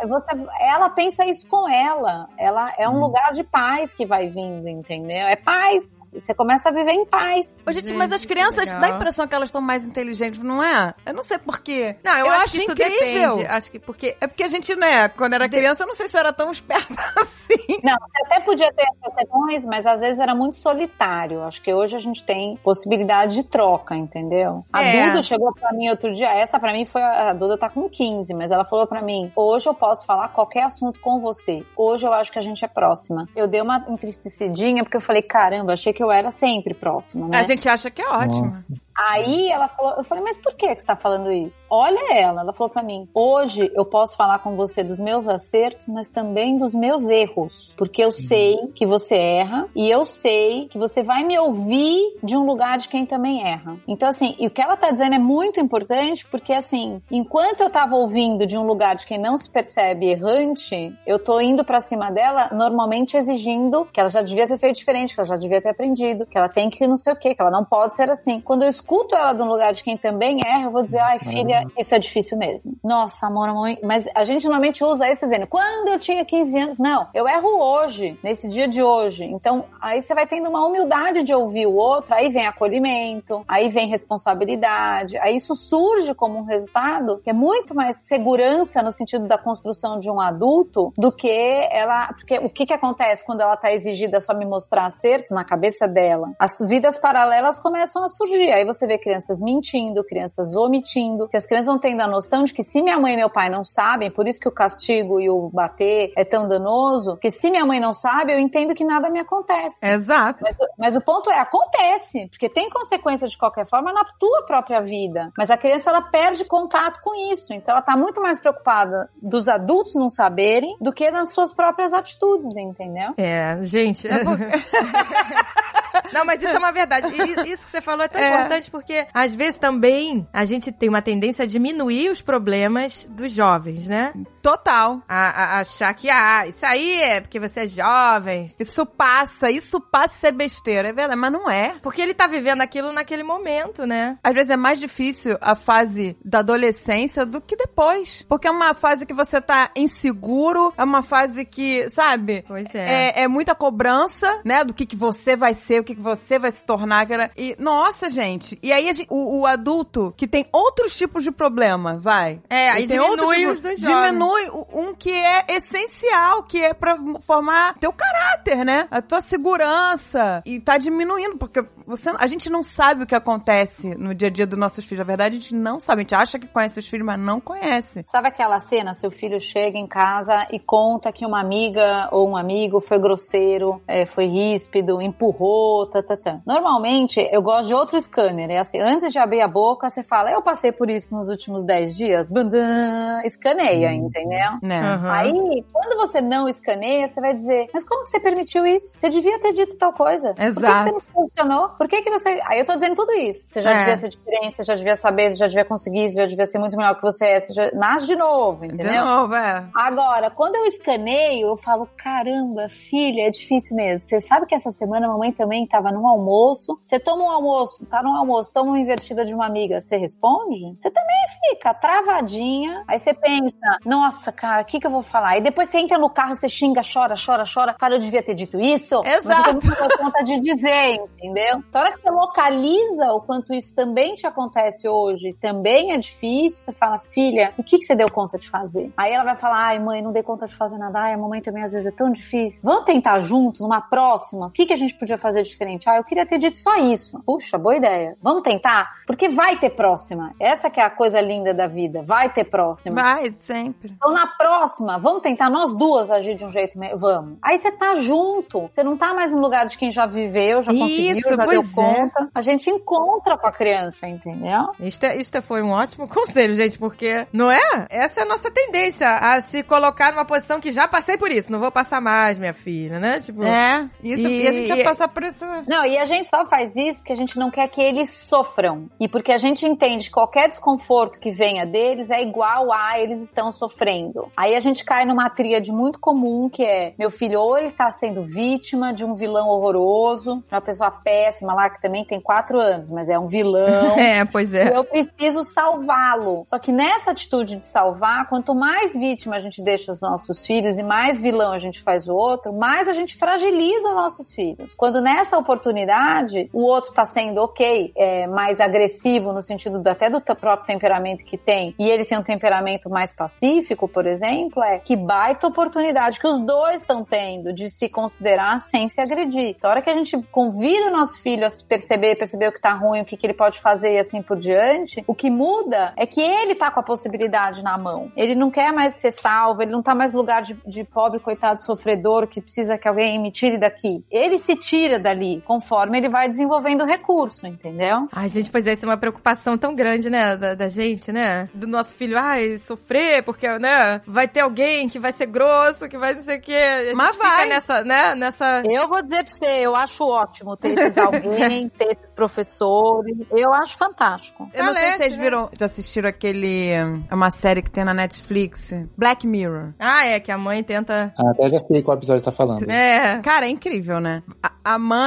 é, você- ela pensa isso com ela. Ela é um lugar de paz que vai vindo, entendeu? É paz. Você começa a viver em paz. Ô, gente, mas as Gente, crianças legal. dá a impressão que elas estão mais inteligentes, não é? Eu não sei porquê. Não, eu, Eu acho, acho que isso incrível. depende. Acho que porque É porque a gente, né, quando era criança, eu não sei se eu era tão esperta assim. Não, você até podia ter essas mas às vezes era muito solitário. Acho que hoje a gente tem possibilidade de troca, entendeu? A É. Duda chegou pra mim outro dia, essa pra mim foi, a a Duda tá com 15, mas ela falou pra mim, hoje eu posso falar qualquer assunto com você. Hoje eu acho que a gente é próxima. Eu dei uma entristecidinha porque eu falei, caramba, achei que eu era sempre próxima, né? A gente acha que é ótimo. Nossa. Aí ela falou, eu falei, mas por que que você tá falando isso? Olha ela, ela falou pra mim, hoje eu posso falar com você dos meus acertos, mas também dos meus erros, porque eu sei que você erra e eu sei que você vai me ouvir de um lugar de quem também erra. Então assim, e o que ela tá dizendo é muito importante, porque assim, enquanto eu tava ouvindo de um lugar de quem não se percebe errante, eu tô indo pra cima dela, normalmente exigindo que ela já devia ter feito diferente, que ela já devia ter aprendido, que ela tem que não sei o que, que ela não pode ser assim. Quando eu escuto ela de um lugar de quem também erra, eu vou dizer, ai filha, isso é difícil mesmo. Nossa, amor, mãe, mas a gente normalmente usa isso dizendo, quando eu tinha 15 anos, não, eu erro hoje, nesse dia de hoje. Então, aí você vai tendo uma humildade de ouvir o outro, aí vem acolhimento, aí vem responsabilidade, aí isso surge como um resultado que é muito mais segurança no sentido da construção de um adulto do que ela, porque o que que acontece quando ela tá exigida só me mostrar acertos na cabeça dela? As vidas paralelas começam a surgir. Aí você vê crianças mentindo, crianças omitindo, que as crianças vão tendo a noção de que se minha mãe e meu pai não sabem, por isso que o castigo e o bater é tão danoso, que se minha mãe não sabe, eu entendo que nada me acontece. Exato. Mas, mas o ponto é, acontece, porque tem consequência de qualquer forma na tua própria vida. Mas a criança, ela perde contato com isso. Então ela tá muito mais preocupada dos adultos não saberem do que nas suas próprias atitudes, entendeu? É, gente. <laughs> Não, mas isso é uma verdade. E Isso que você falou é tão É. importante porque, às vezes, também a gente tem uma tendência a diminuir os problemas dos jovens, né? Total. A, a- achar que, ah, isso aí é porque você é jovem. Isso passa, isso passa a ser besteira, é verdade, mas não é. Porque ele tá vivendo aquilo naquele momento, né? Às vezes é mais difícil a fase da adolescência do que depois. Porque é uma fase que você tá inseguro, é uma fase que, sabe? Pois é. É, é muita cobrança, né? Do que, que você vai ser, o que, você vai se tornar. Aquela... E, nossa, gente. E aí a gente- o, o adulto que tem outros tipos de problema, vai. É, aí tem diminui tipos- os jovens. Diminui o- um que é essencial, que é pra formar teu caráter, né? A tua segurança. E tá diminuindo, porque você, a gente não sabe o que acontece no dia a dia dos nossos filhos. A verdade, a gente não sabe. A gente acha que conhece os filhos, mas não conhece. Sabe aquela cena, seu filho chega em casa e conta que uma amiga ou um amigo foi grosseiro, é, foi ríspido, empurrou, tá, tá, tá. Normalmente, eu gosto de outro scanner. É assim, antes de abrir a boca, você fala, eu passei por isso nos últimos 10 dias. Bandã, escaneia, entendeu? Né? Aham. Aí, quando você não escaneia, você vai dizer, mas como que você permitiu isso? Você devia ter dito tal coisa. Por que que, Exato. você não se posicionou? Por que que você... Aí eu tô dizendo tudo isso. Você já É. devia ser diferente, você já devia saber, você já devia conseguir, você já devia ser muito melhor que você é. Você já... Nasce de novo, De entendeu? novo, é. Agora, quando eu escaneio, eu falo, caramba, filha, é difícil mesmo. Você sabe que essa semana a mamãe também tava num almoço. Você toma um almoço, tá num almoço, toma uma invertida de uma amiga, você responde? Você também fica travadinha. Aí você pensa, nossa, cara, o que que eu vou falar? Aí depois você entra no carro, você xinga, chora, chora, chora. Fala, eu devia ter dito isso. Mas Exato. você não dá conta de dizer, entendeu? Então, a hora que você localiza o quanto isso também te acontece hoje, também é difícil, você fala, filha, o que, que você deu conta de fazer? Aí ela vai falar, ai, mãe, não dei conta de fazer nada. Ai, a mamãe também às vezes é tão difícil. Vamos tentar junto, numa próxima? O que, que a gente podia fazer diferente? Ah, eu queria ter dito só isso. Puxa, boa ideia. Vamos tentar? Porque vai ter próxima. Essa que é a coisa linda da vida. Vai ter próxima. Vai, sempre. Então, na próxima, vamos tentar nós duas agir de um jeito meio. Vamos. Aí você tá junto. Você não tá mais no lugar de quem já viveu, já conseguiu, Isso, já deu é. conta. A gente encontra com a criança, entendeu? Isto, é- isto foi um ótimo <laughs> conselho, gente, porque, não é? Essa é a nossa tendência, a se colocar numa posição que já passei por isso, não vou passar mais, minha filha, né? Tipo, É, isso, e, E- a gente vai passar por isso. Não, e a gente só faz isso porque a gente não quer que eles sofram. E porque a gente entende que qualquer desconforto que venha deles é igual a eles estão sofrendo. Aí a gente cai numa tríade muito comum que é: meu filho, ou ele tá sendo vítima de um vilão horroroso, uma pessoa péssima lá que também tem quatro anos, mas é um vilão. <laughs> É, pois é. Eu preciso salvá-lo. Só que nessa atitude de salvar, quanto mais vítima a gente deixa os nossos filhos e mais vilão a gente faz o outro, mais a gente fragiliza nossos filhos. Quando nessa oportunidade o outro tá sendo ok, é, mais agressivo no sentido do- até do próprio temperamento que tem, e ele tem um temperamento mais pacífico, por exemplo, é que baita oportunidade que os dois estão tendo de se considerar sem se agredir. Então, a hora que a gente convida o nosso filho a se perceber, perceber o que tá ruim, o que, que ele pode fazer e assim por diante, o que muda é que ele tá com a possibilidade na mão. Ele não quer mais ser salvo, ele não tá mais no lugar de, de pobre, coitado, sofredor, que precisa que alguém me tire daqui. Ele se tira dali, evoluir conforme ele vai desenvolvendo recurso, entendeu? Ai, gente, pois é, isso é uma preocupação tão grande, né, da, da gente, né? Do nosso filho, ai, sofrer, porque, né, vai ter alguém que vai ser grosso, que vai não sei o quê. A gente Mas fica vai. nessa, né, nessa... Eu vou dizer pra você, eu acho ótimo ter esses <laughs> alguém, ter esses professores. Eu acho fantástico. Eu não sei se vocês né? viram, já assistiram aquele. É uma série que tem na Netflix, Black Mirror. Ah, é, que a mãe tenta... Ah, até já sei qual episódio você tá falando. É, Cara, é incrível, né? A, a mãe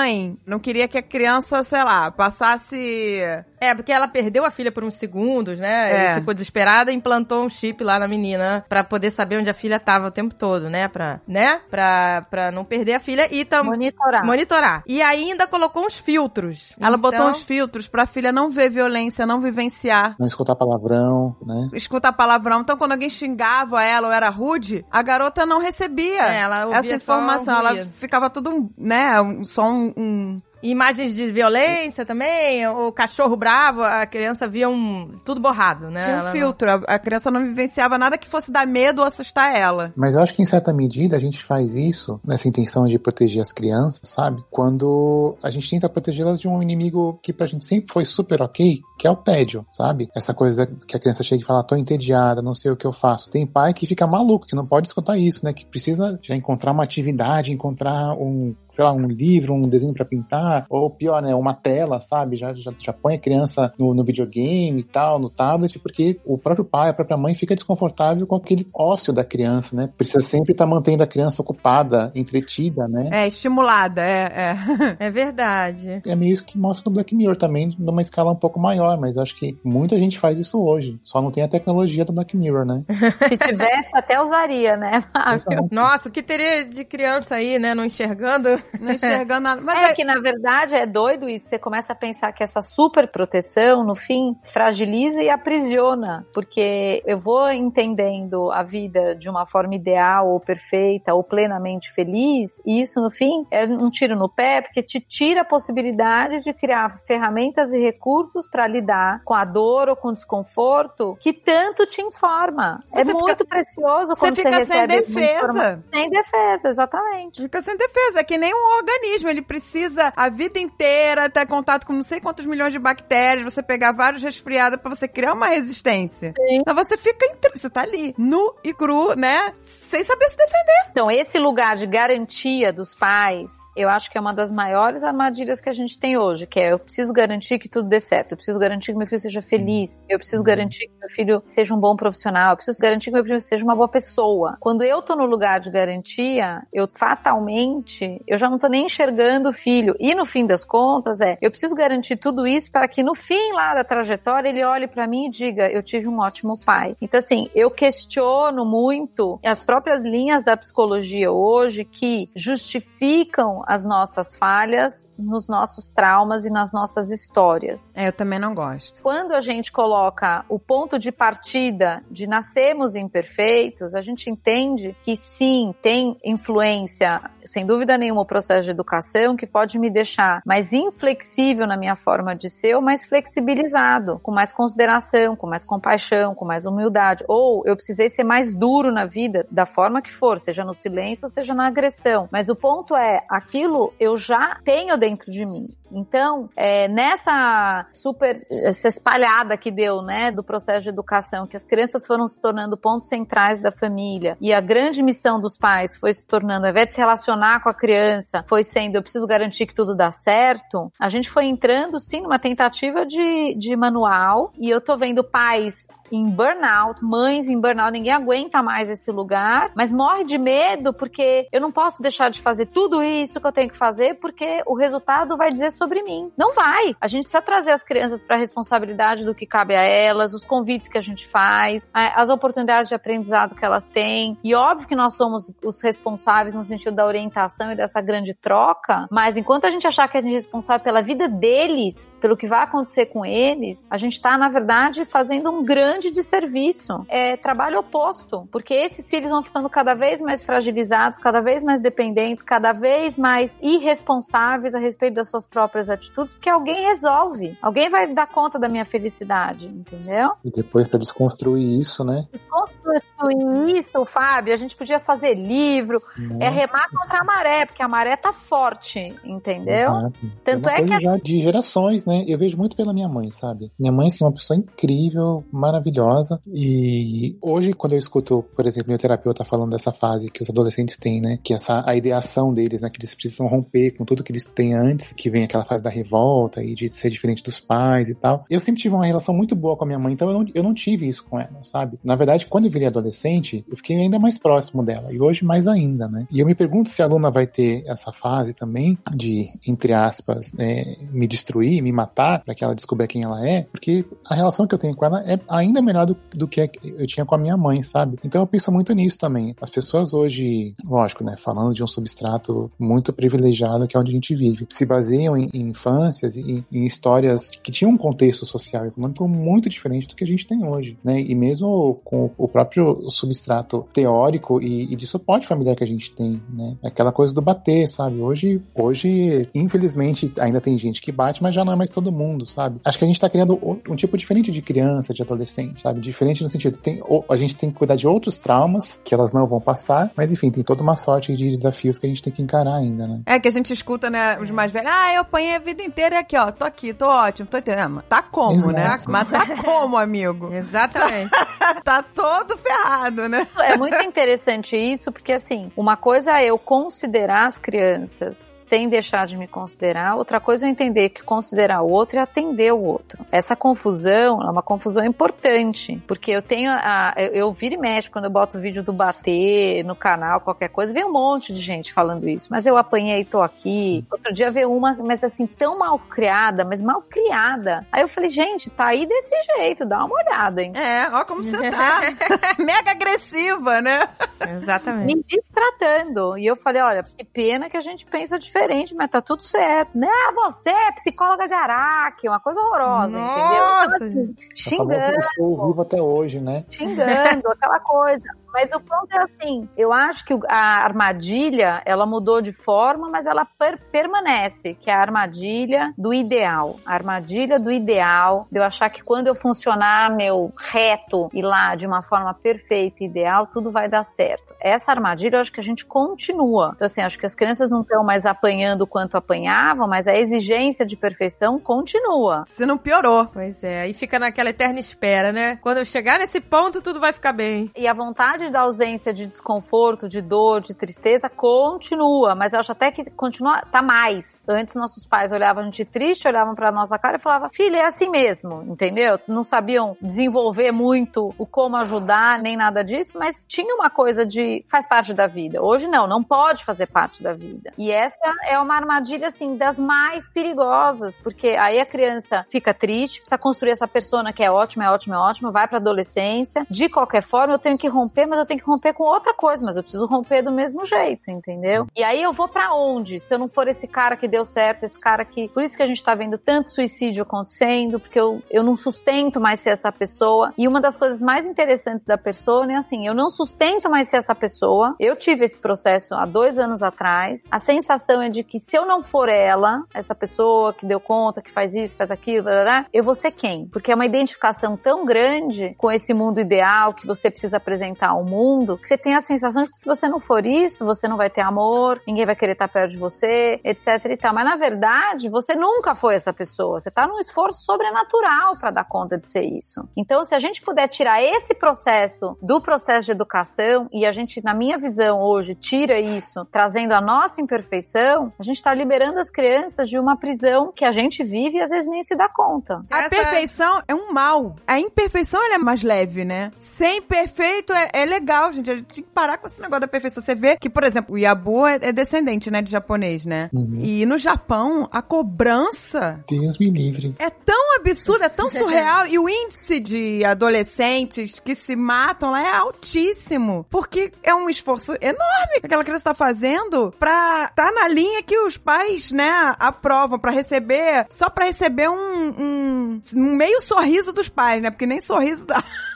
não queria que a criança, sei lá, passasse. É, porque ela perdeu a filha por uns segundos, né? É. E ficou desesperada e implantou um chip lá na menina pra poder saber onde a filha tava o tempo todo, né? Pra, né? Pra, pra não perder a filha e também Monitorar. monitorar. E ainda colocou uns filtros. Ela botou Então, uns filtros pra filha não ver violência, não vivenciar. Não escutar palavrão, né? Escutar palavrão. Então, quando alguém xingava ela ou era rude, a garota não recebia É, ela ouvia essa informação. Ela ficava tudo, né? um- Só um. Um- Imagens de violência também, o cachorro bravo, a criança via um tudo borrado, né? Tinha um Ela não- filtro. A, a criança não vivenciava nada que fosse dar medo ou assustar ela. Mas eu acho que em certa medida a gente faz isso nessa intenção de proteger as crianças, sabe? Quando a gente tenta protegê-las de um inimigo que pra gente sempre foi super ok, que é o tédio, sabe? Essa coisa que a criança chega e fala, tô entediada, não sei o que eu faço. Tem pai que fica maluco, que não pode escutar isso, né? Que precisa já encontrar uma atividade, encontrar um, sei lá, um livro, um desenho pra pintar, ou pior, né? Uma tela, sabe? Já, já, já põe a criança no, no videogame e tal, no tablet, porque o próprio pai, a própria mãe fica desconfortável com aquele ócio da criança, né? Precisa sempre estar mantendo a criança ocupada, entretida, né? É, estimulada, é, é. <laughs> É verdade. É meio isso que mostra no Black Mirror também, numa escala um pouco maior, mas acho que muita gente faz isso hoje. Só não tem a tecnologia do Black Mirror, né? <laughs> Se tivesse, até usaria, né? Nossa, o que teria de criança aí, né? Não enxergando. Não enxergando nada. Mas é é- que, na verdade, é doido isso. Você começa a pensar que essa super proteção, no fim, fragiliza e aprisiona. Porque eu vou entendendo a vida de uma forma ideal ou perfeita ou plenamente feliz, e isso, no fim, é um tiro no pé, porque te tira a possibilidade de criar ferramentas e recursos para lidar com a dor ou com o desconforto que tanto te informa. é Você fica- muito precioso você quando você, fica sem uma informa- defesa. Sem defesa, exatamente. Fica sem defesa, é que nem um organismo. Ele precisa a vida inteira ter contato com não sei quantos milhões de bactérias, você pegar vários resfriados pra você criar uma resistência. Sim. Então você fica. Você tá ali, nu e cru, né? Sem saber se defender. Então, esse lugar de garantia dos pais, eu acho que é uma das maiores armadilhas que a gente tem hoje, que é eu preciso garantir que tudo dê certo, eu preciso garantir que meu filho seja feliz, eu preciso garantir que meu filho seja um bom profissional, eu preciso garantir que meu filho seja uma boa pessoa. Quando eu tô no lugar de garantia, eu fatalmente, eu já não tô nem enxergando o filho. E no fim das contas, é, eu preciso garantir tudo isso para que no fim lá da trajetória ele olhe para mim e diga, eu tive um ótimo pai. Então assim, eu questiono muito as próprias linhas da psicologia hoje que justificam as nossas falhas nos nossos traumas e nas nossas histórias. É, eu também não gosto. Quando a gente coloca o ponto de partida de nascemos imperfeitos, a gente entende que sim, tem influência, sem dúvida nenhuma, o processo de educação que pode me deixar mais inflexível na minha forma de ser ou mais flexibilizado, com mais consideração, com mais compaixão, com mais humildade. Ou eu precisei ser mais duro na vida, da forma que for, seja no silêncio seja na agressão. Mas o ponto é, aquilo eu já tenho dentro de mim. Então, é, nessa super essa espalhada que deu, né, do processo de educação, que as crianças foram se tornando pontos centrais da família e a grande missão dos pais foi se tornando, ao invés de se relacionar com a criança, foi sendo eu preciso garantir que tudo dá certo. A gente foi entrando sim numa tentativa de, de manual e eu tô vendo pais em burnout, mães em burnout, ninguém aguenta mais esse lugar, mas morre de medo porque eu não posso deixar de fazer tudo isso que eu tenho que fazer porque o resultado vai dizer sobre mim. Não vai. A gente precisa trazer as crianças para a responsabilidade do que cabe a elas, os convites que a gente faz, as oportunidades de aprendizado que elas têm. E óbvio que nós somos os responsáveis no sentido da orientação e dessa grande troca, mas enquanto a gente achar que a gente é responsável pela vida deles, pelo que vai acontecer com eles, a gente está, na verdade, fazendo um grande desserviço. É trabalho oposto, porque esses filhos vão ficando cada vez mais fragilizados, cada vez mais dependentes, cada vez mais irresponsáveis a respeito das suas próprias atitudes, porque alguém resolve. Alguém vai dar conta da minha felicidade, entendeu? E depois pra desconstruir isso, né? Desconstruir isso, Fábio, a gente podia fazer livro, Né? é remar contra a maré, porque a maré tá forte, entendeu? Exato. Tanto uma é que já de gerações, né? Eu vejo muito pela minha mãe, sabe? Minha mãe, assim, é uma pessoa incrível, maravilhosa. E hoje, quando eu escuto, por exemplo, meu terapeuta falando dessa fase que os adolescentes têm, né? Que essa a ideação deles, né? Que eles precisam romper com tudo que eles têm antes, que vem aquela fase da revolta e de ser diferente dos pais e tal. Eu sempre tive uma relação muito boa com a minha mãe, então eu não, eu não tive isso com ela, sabe? Na verdade, quando eu virei adolescente, eu fiquei ainda mais próximo dela. E hoje mais ainda, né? E eu me pergunto se a Luna vai ter essa fase também de, entre aspas, né, me destruir, me matar, para que ela descubra quem ela é, porque a relação que eu tenho com ela é ainda melhor do, do que eu tinha com a minha mãe, sabe? Então eu penso muito nisso também. As pessoas hoje, lógico, né, falando de um substrato muito privilegiado que é onde a gente vive, se baseiam em, infâncias e em histórias que tinham um contexto social e econômico muito diferente do que a gente tem hoje, né? E mesmo com o próprio substrato teórico e, e de suporte familiar que a gente tem, né? Aquela coisa do bater, sabe? Hoje, hoje, infelizmente, ainda tem gente que bate, mas já não é mais todo mundo, sabe? Acho que a gente tá criando um tipo diferente de criança, de adolescente, sabe? Diferente no sentido, tem, a gente tem que cuidar de outros traumas que elas não vão passar, mas enfim, tem toda uma sorte de desafios que a gente tem que encarar ainda, né? É que a gente escuta, né, os mais velhos. Ah, eu apanhei a vida inteira e aqui, ó. Tô aqui, tô ótimo, tô entendendo. Mas tá como, né? Mas tá como, amigo? <laughs> Exatamente. <laughs> tá todo ferrado, né? É muito interessante isso, porque assim, uma coisa é eu considerar as crianças sem deixar de me considerar, outra coisa é eu entender que considerar o outro e atender o outro. Essa confusão é uma confusão importante, porque eu tenho a, eu, eu viro e mexo quando eu boto vídeo do bater no canal, qualquer coisa, vem um monte de gente falando isso, mas eu apanhei e tô aqui. Outro dia veio uma, mas assim, tão mal criada, mas mal criada. Aí eu falei, gente, tá aí desse jeito, dá uma olhada, hein? É, ó como você tá. <laughs> Mega agressiva, né? Exatamente. me distratando. E eu falei, olha, que pena que a gente pensa diferente, mas tá tudo certo. Né? Ah, você é psicóloga de Araque, uma coisa horrorosa, entendeu? Eu tava, Nossa. assim, Essa voz eu xingando, estou vivo até hoje, né? xingando, aquela coisa. Mas o ponto é assim, eu acho que a armadilha, ela mudou de forma, mas ela per- permanece, que é a armadilha do ideal. A armadilha do ideal, de eu achar que quando eu funcionar meu reto e lá de uma forma perfeita e ideal, tudo vai dar certo. Essa armadilha, eu acho que a gente continua. Então, assim, acho que as crianças não estão mais apanhando quanto apanhavam, mas a exigência de perfeição continua. Se não piorou. Pois é, aí fica naquela eterna espera, né? Quando eu chegar nesse ponto, tudo vai ficar bem. E a vontade da ausência de desconforto, de dor, de tristeza continua, mas eu acho até que continua, tá mais. Antes nossos pais olhavam a gente triste, olhavam pra nossa cara e falavam, filha, é assim mesmo, entendeu? Não sabiam desenvolver muito o como ajudar, nem nada disso, mas tinha uma coisa de faz parte da vida. Hoje não, não pode fazer parte da vida. E essa é uma armadilha, assim, das mais perigosas, porque aí a criança fica triste, precisa construir essa persona que é ótima, é ótima, é ótima, vai pra adolescência. De qualquer forma, eu tenho que romper, mas eu tenho que romper com outra coisa, mas eu preciso romper do mesmo jeito, entendeu? E aí eu vou pra onde? Se eu não for esse cara que deu certo, esse cara que. Por isso que a gente tá vendo tanto suicídio acontecendo, porque eu, eu não sustento mais ser essa pessoa. E uma das coisas mais interessantes da persona é assim: eu não sustento mais ser essa pessoa. Eu tive esse processo há dois anos atrás. A sensação é de que se eu não for ela, essa pessoa que deu conta, que faz isso, faz aquilo, blá, blá, blá, eu vou ser quem? Porque é uma identificação tão grande com esse mundo ideal que você precisa apresentar ao mundo, que você tem a sensação de que se você não for isso, você não vai ter amor, ninguém vai querer estar perto de você, etc e tal. Mas na verdade, você nunca foi essa pessoa. Você tá num esforço sobrenatural para dar conta de ser isso. Então, se a gente puder tirar esse processo do processo de educação e a gente, na minha visão hoje, tira isso, trazendo a nossa imperfeição, a gente tá liberando as crianças de uma prisão que a gente vive e às vezes nem se dá conta. A Essa- perfeição é um mal. A imperfeição ela é mais leve, né? Ser imperfeito é, é legal, gente. A gente tem que parar com esse negócio da perfeição. Você vê que, por exemplo, o Yabu é, é descendente, né, de japonês, né? Uhum. E no Japão, a cobrança Deus me livre. é tão absurda, é tão <laughs> surreal. e o índice de adolescentes que se matam lá é altíssimo. Porque é um esforço enorme que aquela criança tá fazendo pra tá na linha que os pais, né, aprovam pra receber, só pra receber um, um, um meio sorriso dos pais, né? Porque nem sorriso dá. <laughs>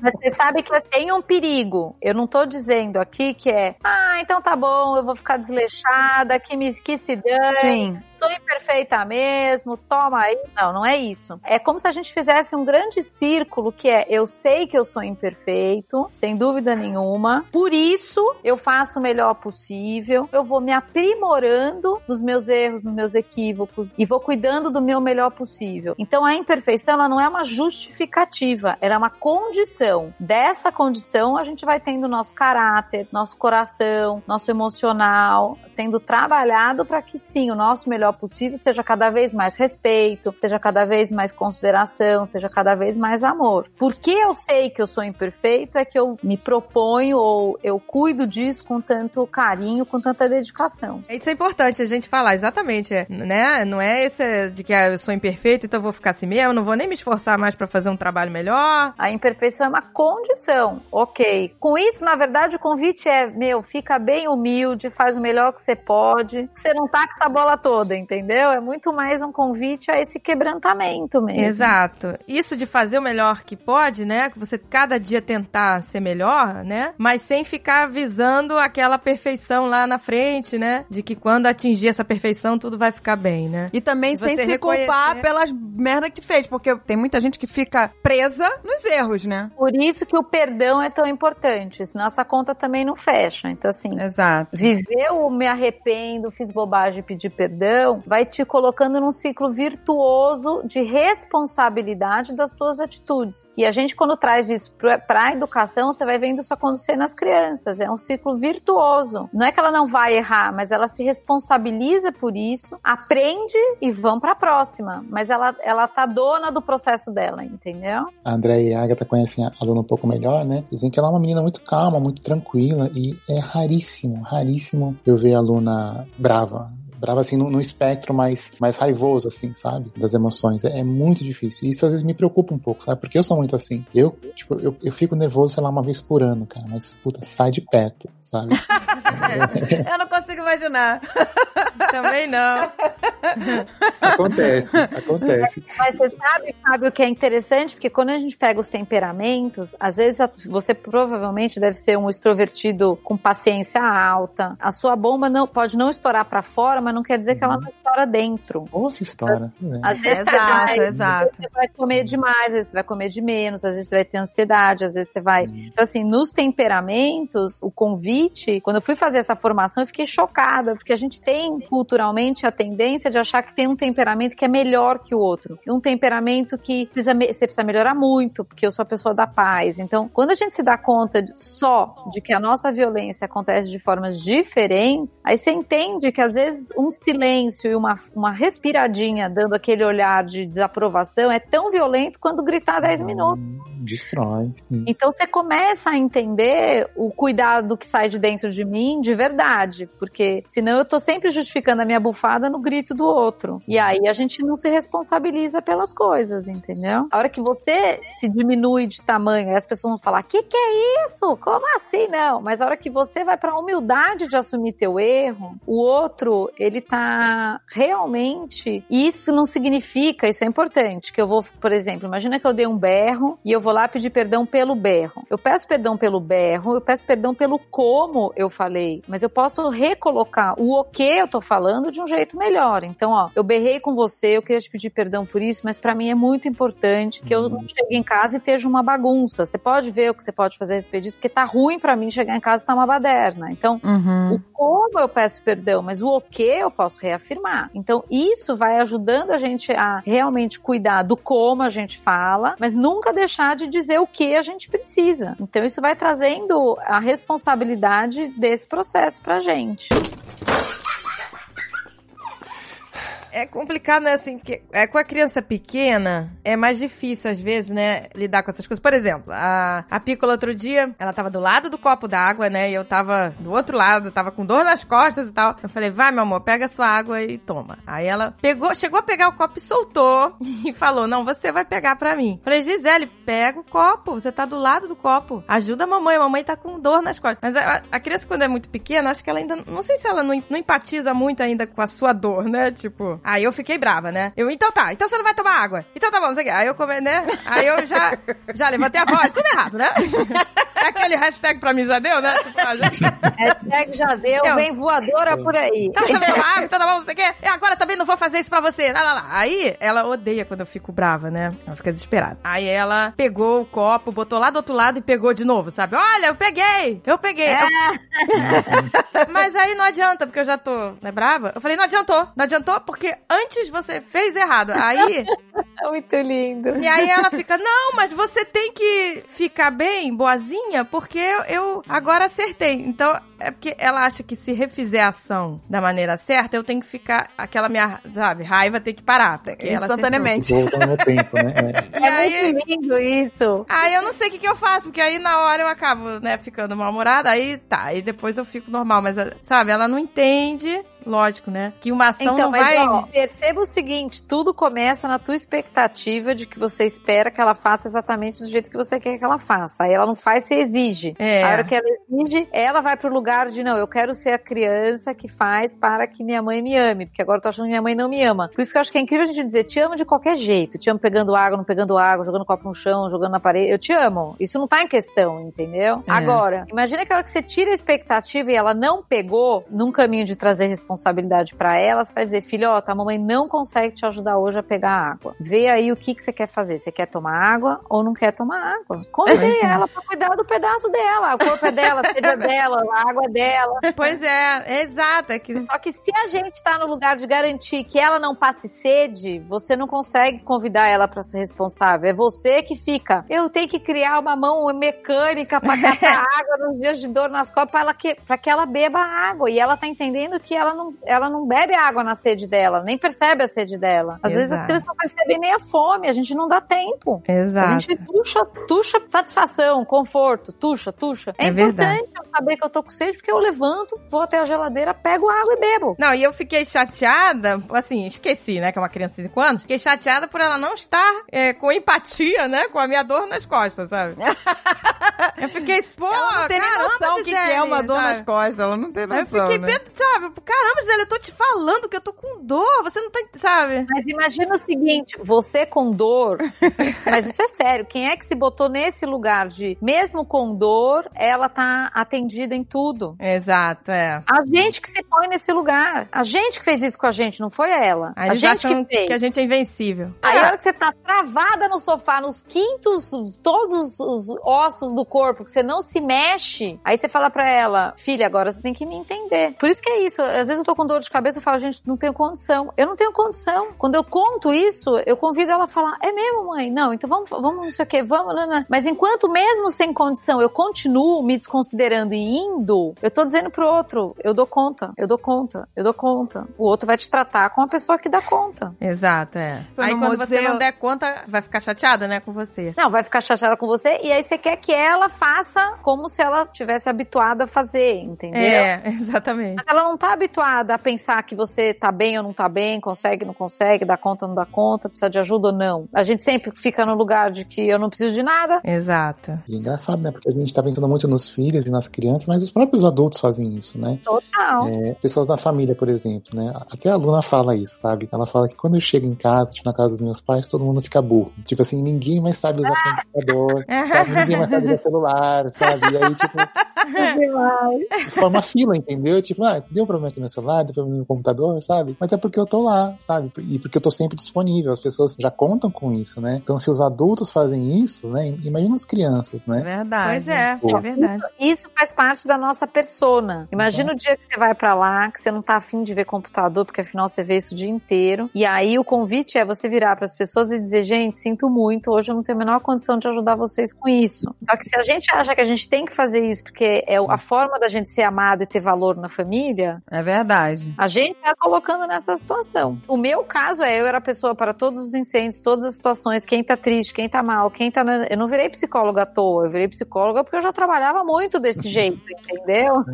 Mas <laughs> você sabe que tem um perigo. Eu não tô dizendo aqui que é, ah, então tá bom, eu vou ficar desleixada, que, me, que se dane. Sim. Sou imperfeita mesmo, toma aí. Não, não é isso. É como se a gente fizesse um grande círculo que é: eu sei que eu sou imperfeito, sem dúvida nenhuma, por isso eu faço o melhor possível, eu vou me aprimorando nos meus erros, nos meus equívocos e vou cuidando do meu melhor possível. Então a imperfeição ela não é uma justificativa, ela é uma condição. Dessa condição a gente vai tendo nosso caráter, nosso coração, nosso emocional sendo trabalhado para que sim, o nosso melhor possível seja cada vez mais respeito, seja cada vez mais consideração, seja cada vez mais amor. Porque eu sei que eu sou imperfeito é que eu me proponho ou eu cuido disso com tanto carinho, com tanta dedicação. Isso é importante a gente falar, exatamente, né? Não é esse de que ah, eu sou imperfeito, então eu vou ficar assim mesmo, não vou nem me esforçar mais para fazer um trabalho melhor. A imperfeição é uma condição, ok. Com isso, na verdade, o convite é, meu, fica bem humilde, faz o melhor que você pode, você não tá com essa bola toda, entendeu? É muito mais um convite a esse quebrantamento mesmo. Exato. Isso de fazer o melhor que pode, né? Que você cada dia tentar ser melhor, né? Mas sem ficar visando aquela perfeição lá na frente, né? De que quando atingir essa perfeição tudo vai ficar bem, né? E também E sem se reconhecer- culpar pelas merda que fez, porque tem muita gente que fica presa nos erros, né? Por isso que o perdão é tão importante, senão essa conta também não fecha. Então, assim, Exato. viver o me arrependo, fiz bobagem e pedir perdão, vai te colocando num ciclo virtuoso de responsabilidade das tuas atitudes. E a gente, quando traz isso pra, pra educação, você vai vendo isso acontecer nas crianças. É um ciclo virtuoso. Não é que ela não vai errar, mas ela se responsabiliza por isso, aprende e vão pra próxima. Mas ela, ela tá dona do processo dela, entendeu? A André e a Agatha conhecem a aluna um pouco melhor, né? Dizem que ela é uma menina muito calma, muito tranquila e é raríssimo, raríssimo eu ver a aluna brava. Brava assim, no, no espectro mais, mais raivoso, assim, sabe? Das emoções. É, é muito difícil. E isso às vezes me preocupa um pouco, sabe? Porque eu sou muito assim. Eu, tipo, eu, eu fico nervoso, sei lá, uma vez por ano, cara. Mas, puta, sai de perto, sabe? <laughs> Eu não consigo imaginar. Também não. acontece, acontece. Mas você sabe, Fábio, o que é interessante? Porque quando a gente pega os temperamentos, às vezes você provavelmente deve ser um extrovertido com paciência alta. A sua bomba não pode não estourar pra fora, mas não quer dizer que ela não estoura dentro. Nossa história. né? Às vezes você Exato, vai, exato. você vai comer demais, às vezes você vai comer de menos, às vezes você vai ter ansiedade, às vezes você vai. Então, assim, nos temperamentos, o convite, quando eu fui fazer essa formação, eu fiquei chocada, porque a gente tem culturalmente a tendência de achar que tem um temperamento que é melhor que o outro. E um temperamento que precisa, você precisa melhorar muito, porque eu sou a pessoa da paz. Então, quando a gente se dá conta de- só de que a nossa violência acontece de formas diferentes, aí você entende que às vezes um silêncio e uma, uma respiradinha dando aquele olhar de desaprovação é tão violento quanto gritar 10 minutos. Destrói. sim. Então você começa a entender o cuidado que sai de dentro de mim de verdade, porque senão eu tô sempre justificando a minha bufada no grito do outro. E aí a gente não se responsabiliza pelas coisas, entendeu? A hora que você se diminui de tamanho, aí as pessoas vão falar: "Que que é isso? Como assim não?" Mas a hora que você vai pra humildade de assumir teu erro, o outro, ele tá realmente, e isso não significa, isso é importante, que eu vou, por exemplo, imagina que eu dei um berro e eu vou lá pedir perdão pelo berro. Eu peço perdão pelo berro, eu peço perdão pelo como eu falei, mas eu posso recolocar o o que eu tô falando de um jeito melhor. Então, ó, eu berrei com você, eu queria te pedir perdão por isso, mas pra mim é muito importante que eu não chegue em casa e esteja uma bagunça. Você pode ver o que você pode fazer a respeito disso, porque tá ruim pra mim chegar em casa e tá uma baderna. Então, Uhum. o como eu peço perdão, mas o o que eu posso reafirmar. Então, isso vai ajudando a gente a realmente cuidar do como a gente fala, mas nunca deixar de dizer o que a gente precisa. Então, isso vai trazendo a responsabilidade desse processo pra gente. É complicado, né? Assim, que é, com a criança pequena, é mais difícil, às vezes, né? Lidar com essas coisas. Por exemplo, a, a Pícola outro dia, ela tava do lado do copo d'água, né? E eu tava do outro lado, tava com dor nas costas e tal. Eu falei, vai, meu amor, pega a sua água e toma. Aí ela pegou, chegou a pegar o copo e soltou. <laughs> E falou, não, você vai pegar pra mim. Falei, Gisele, pega o copo. Você tá do lado do copo. Ajuda a mamãe. A mamãe tá com dor nas costas. Mas a, a criança, quando é muito pequena, acho que ela ainda. Não sei se ela não, não empatiza muito ainda com a sua dor, né? Tipo, Aí eu fiquei brava, né? Eu, então tá, então você não vai tomar água. Então tá bom, não sei o quê. Aí eu come, né? Aí eu já, já levantei a voz, tudo errado, né? <laughs> Aquele hashtag pra mim já deu, né? Tipo, já... <laughs> Hashtag já deu, Eu- vem voadora por aí. Então você vai tomar água, então tá bom, não sei o quê. E agora também não vou fazer isso pra você. Lá, lá, lá. Aí ela odeia quando eu fico brava, né? Ela fica desesperada. Aí ela pegou o copo, botou lá do outro lado e pegou de novo, sabe? Olha, eu peguei! Eu peguei! É. Eu- <laughs> Mas aí não adianta, porque eu já tô, né, brava? Eu falei, não adiantou. Não adiantou porque antes você fez errado. Aí <laughs> muito lindo. e aí ela fica, não, mas você tem que ficar bem, boazinha, porque eu, eu agora acertei. Então, é porque ela acha que se refizer a ação da maneira certa, eu tenho que ficar, aquela minha, sabe, raiva tem que parar. Instantaneamente. Tempo, né? É. E É aí, muito lindo isso. aí eu não sei o que, que eu faço, porque aí na hora eu acabo, né, ficando mal-humorada, aí tá, aí depois eu fico normal, mas, sabe, ela não entende, lógico, né, que uma ação Então, não mas vai... ó, perceba o seguinte, tudo começa na tua expectativa de que você espera que ela faça exatamente do jeito que você quer que ela faça. Aí ela não faz, você exige. É. A hora que ela exige, ela vai pro lugar de, não, eu quero ser a criança que faz para que minha mãe me ame, porque agora eu tô achando que minha mãe não me ama. Por isso que eu acho que é incrível a gente dizer, te amo de qualquer jeito. Te amo pegando água, não pegando água, jogando copo no chão, jogando na parede. Eu te amo. Isso não tá em questão, entendeu? É. Agora, imagina que a hora que você tira a expectativa e ela não pegou num caminho de trazer responsabilidade pra ela, você vai dizer, filhota, a mamãe não consegue te ajudar hoje a pegar água. Vê aí o que, que você quer fazer. Você quer tomar água ou não quer tomar água? Convidei ela pra cuidar do pedaço dela. O corpo é dela, a <laughs> sede é dela, a água dela. Pois é, é exato, é que... Só que se a gente tá no lugar de garantir que ela não passe sede, você não consegue convidar ela pra ser responsável. É você que fica. Eu tenho que criar uma mão mecânica pra catar <laughs> água nos dias de dor nas costas pra, ela que, pra que ela beba água. E ela tá entendendo que ela não, ela não bebe água na sede dela, nem percebe a sede dela. Às vezes as Exato. crianças não percebem nem a fome, a gente não dá tempo. A Exato. gente tuxa, tuxa satisfação, conforto, tuxa, tuxa. É, É verdade. importante eu saber que eu tô com sede, porque eu levanto, vou até a geladeira, pego água e bebo. Não, e eu fiquei chateada, assim, esqueci, né, que é uma criança de 5 anos, fiquei chateada por ela não estar é, com empatia, né, com a minha dor nas costas, sabe? <laughs> eu fiquei, pô, Ela não tem caramba, noção o que, que é uma dor sabe? nas costas. Ela não tem Aí eu noção, fiquei, né? sabe, caramba, Gisele, eu tô te falando que eu tô com dor, você não tá, sabe? Mas imagina o seguinte, você com dor, <laughs> mas isso é sério, quem é que se botou nesse lugar de, mesmo com dor, ela tá atendida em tudo? Exato, é. A gente que se põe nesse lugar. A gente que fez isso com a gente, não foi ela. Aí a gente que fez. que a gente é invencível. Aí a hora que você tá travada no sofá, nos quintos, todos os ossos do corpo, que você não se mexe, aí você fala pra ela, filha, agora você tem que me entender. Por isso que é isso. Às vezes eu tô com dor de cabeça e falo, gente, não tenho condição. Eu não tenho condição. Quando eu conto isso, eu convido ela a falar, é mesmo, mãe? Não, então vamos, vamos não sei o que, vamos, não, não. Mas enquanto mesmo sem condição eu continuo me desconsiderando e indo, eu tô dizendo pro outro, eu dou conta, eu dou conta, eu dou conta. O outro vai te tratar com a pessoa que dá conta. Exato, é. Foi Aí quando você museu- não der conta, vai ficar chateada, né, com você. Não, vai ficar chateada com você e aí você quer que ela faça como se ela tivesse habituada a fazer, entendeu? É, <laughs> exatamente. Mas ela não tá habituada a pensar que você tá bem ou não tá bem, consegue ou não consegue, dá conta ou não dá conta, precisa de ajuda ou não. A gente sempre fica no lugar de que eu não preciso de nada. Exato. E é engraçado, né? Porque a gente tá pensando muito nos filhos e nas crianças, mas os próprios adultos fazem isso, né? Total. É, pessoas da família, por exemplo, né? Até a Luna fala isso, sabe? Ela fala que quando eu chego em casa, tipo, na casa dos meus pais, todo mundo fica burro. Tipo assim, ninguém mais sabe usar computador, sabe? ninguém mais sabe usar <laughs> celular, sabe? E aí, tipo, forma fila, entendeu? Tipo, ah, deu problema aqui no celular, deu problema no computador, sabe? Mas é porque eu tô lá, sabe? E porque eu tô sempre disponível. As pessoas já contam com isso, né? Então, se os adultos fazem isso, né? Imagina as crianças, né? Verdade. Pois é, Pô. é verdade. Isso faz parte da nossa persona. Imagina o dia que você vai pra lá, que você não tá afim de ver computador, porque afinal você vê isso o dia inteiro. E aí o convite é você virar pras pessoas e dizer: gente, sinto muito, hoje eu não tenho a menor condição de ajudar vocês com isso. Só que se a gente acha que a gente tem que fazer isso porque é a forma da gente ser amado e ter valor na família, É verdade. a gente tá colocando nessa situação. O meu caso é, eu era a pessoa para todos os incêndios, todas as situações, quem tá triste, quem tá mal, quem tá... Eu não virei psicóloga à toa, eu virei psicóloga porque eu já trabalhava muito desse <laughs> jeito, entendeu?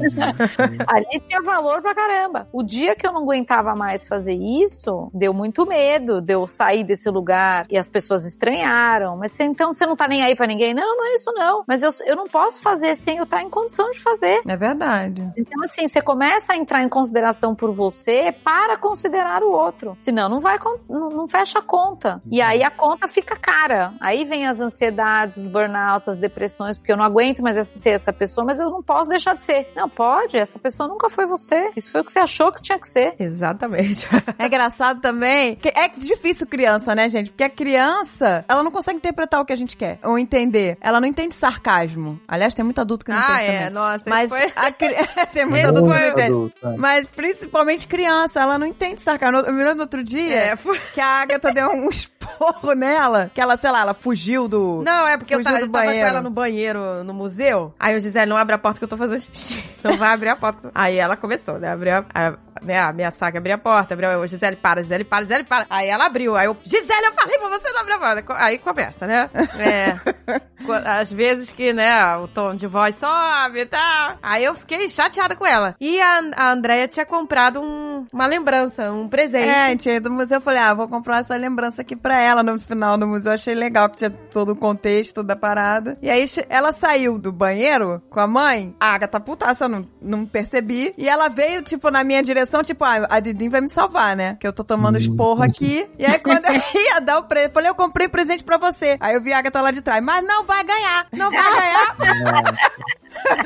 Ali tinha valor pra caramba. O dia que eu não aguentava mais fazer isso, deu muito medo de eu sair desse lugar e as pessoas estranharam. Mas então você não tá nem aí pra ninguém? Não, não é isso não. Mas eu, eu não posso fazer sem eu estar em condição condição de fazer. É verdade. Então, assim, você começa a entrar em consideração por você para considerar o outro. Senão, não vai, não, não fecha a conta. E aí a conta fica cara. Aí vem as ansiedades, os burnouts, as depressões, porque eu não aguento mais ser essa pessoa, mas eu não posso deixar de ser. Não, pode, essa pessoa nunca foi você. Isso foi o que você achou que tinha que ser. Exatamente. <laughs> É engraçado também. que é difícil criança, né, gente? Porque a criança, ela não consegue interpretar o que a gente quer. Ou entender. Ela não entende sarcasmo. Aliás, tem muito adulto que não ah, entende é. Também. Nossa, Mas foi... a cri... <laughs> <laughs> tem Esse adulto que foi- não entende. Adulto, é. Mas principalmente criança, ela não entende sarcasmo. Eu me lembro no outro dia É, foi... que a Agatha deu um esporro nela. Que ela, sei lá, ela fugiu do. Não, é porque eu tava, eu tava com ela no banheiro, no museu. Aí eu Gisele, não abre a porta que eu tô fazendo xixi. <laughs> Não vai abrir a porta. Aí ela começou, né? Abriu a, a, né, a minha saga, abrir a porta. Abriu, eu, Gisele, para, Gisele, para, Gisele, para. Aí ela abriu. Aí eu, Gisele, eu falei pra você não abrir a porta. Aí começa, né? É. <laughs> Às vezes que, né, o tom de voz sobe e tal. Aí eu fiquei chateada com ela. E a, a Andrea tinha comprado um- uma lembrança, um presente. É, a gente ia do museu, eu falei, ah, vou comprar essa lembrança aqui pra ela no final do museu. Achei legal que tinha todo o contexto da parada. E aí ela saiu do banheiro com a mãe, a Agatha putaça, eu não, não percebi. E ela veio, tipo, na minha direção, tipo, ah, a Didin vai me salvar, né? Que eu tô tomando esporro aqui. E aí quando eu <laughs> ia dar o presente, falei, eu comprei presente pra você. Aí eu vi a Agatha lá de trás, mas não vai ganhar, não vai <laughs> ganhar.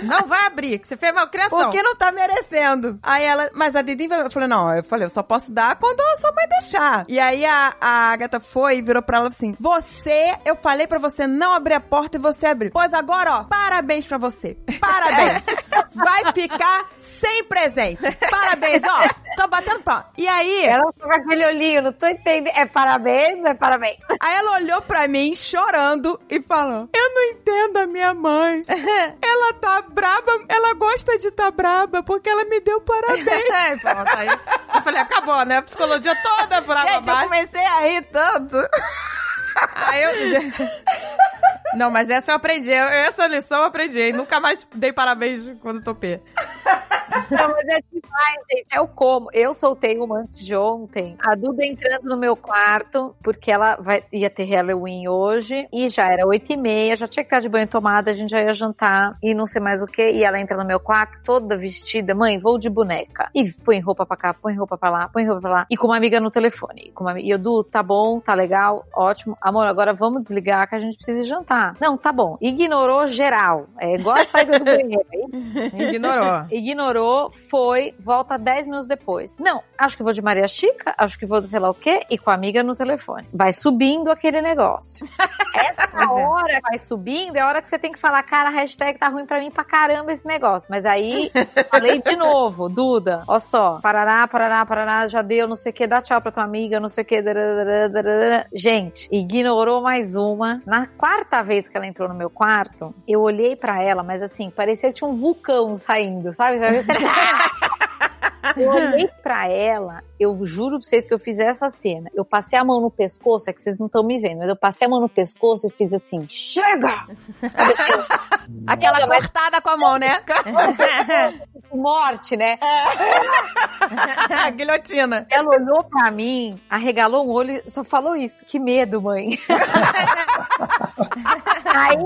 Não vai abrir, que você fez malcriação. Porque não tá merecendo. Aí ela, mas a Didi falei, não, eu falei, eu só posso dar quando a sua mãe deixar. E aí a, a Agatha foi e virou pra ela assim: Você, eu falei pra você não abrir a porta e você abriu. Pois agora, ó, parabéns pra você. Parabéns. <laughs> Vai ficar sem presente. Parabéns, ó. Tô batendo pau. E aí, Ela ficou com aquele olhinho, não tô entendendo. É parabéns, é parabéns. aí ela olhou pra mim chorando e falou: Eu não entendo a minha mãe. <laughs> Ela tá braba, ela gosta de tá braba porque ela me deu parabéns. <laughs> Aí, pronto, aí eu falei, acabou, né? A psicologia toda água Gente, eu abaixo. comecei a rir tanto. Aí eu... <laughs> Não, mas essa eu aprendi. Essa lição eu aprendi. E nunca mais dei parabéns quando topei. Não, mas é demais, gente. É o como. Eu soltei uma antes de ontem. A Duda entrando no meu quarto, porque ela vai, ia ter Halloween hoje. E já era oito e meia, já tinha que estar de banho tomada, a gente já ia jantar e não sei mais o que. E ela entra no meu quarto toda vestida. Mãe, vou de boneca. E põe roupa pra cá, põe roupa pra lá, põe roupa pra lá. E com uma amiga no telefone. Com uma, e eu, Du, tá bom, tá legal, ótimo. Amor, agora vamos desligar que a gente precisa jantar. Não, tá bom. Ignorou geral. É igual a saída do banheiro. <laughs> Ignorou. Ignorou, foi, volta 10 minutos depois. Não, acho que vou de Maria Chica, acho que vou de sei lá o quê, e com a amiga no telefone. Vai subindo aquele negócio. <laughs> Essa é. hora vai subindo é a hora que você tem que falar, cara, a hashtag tá ruim pra mim pra caramba esse negócio. Mas aí, <laughs> falei de novo, Duda, ó só, parará, parará, parará, já deu, não sei o que, dá tchau pra tua amiga, não sei o que. Gente, ignorou mais uma. Na quarta vez que ela entrou no meu quarto, eu olhei pra ela, mas assim, parecia que tinha um vulcão saindo, sabe? <laughs> Eu <laughs> olhei pra ela, eu juro pra vocês que eu fiz essa cena. Eu passei a mão no pescoço, é que vocês não estão me vendo, mas eu passei a mão no pescoço e fiz assim, chega! Sabe assim, <laughs> Aquela Mas- cortada com a mão, né? <laughs> morte, né? A guilhotina. Ela olhou pra mim, arregalou um olho e só falou isso. Que medo, mãe. Aí,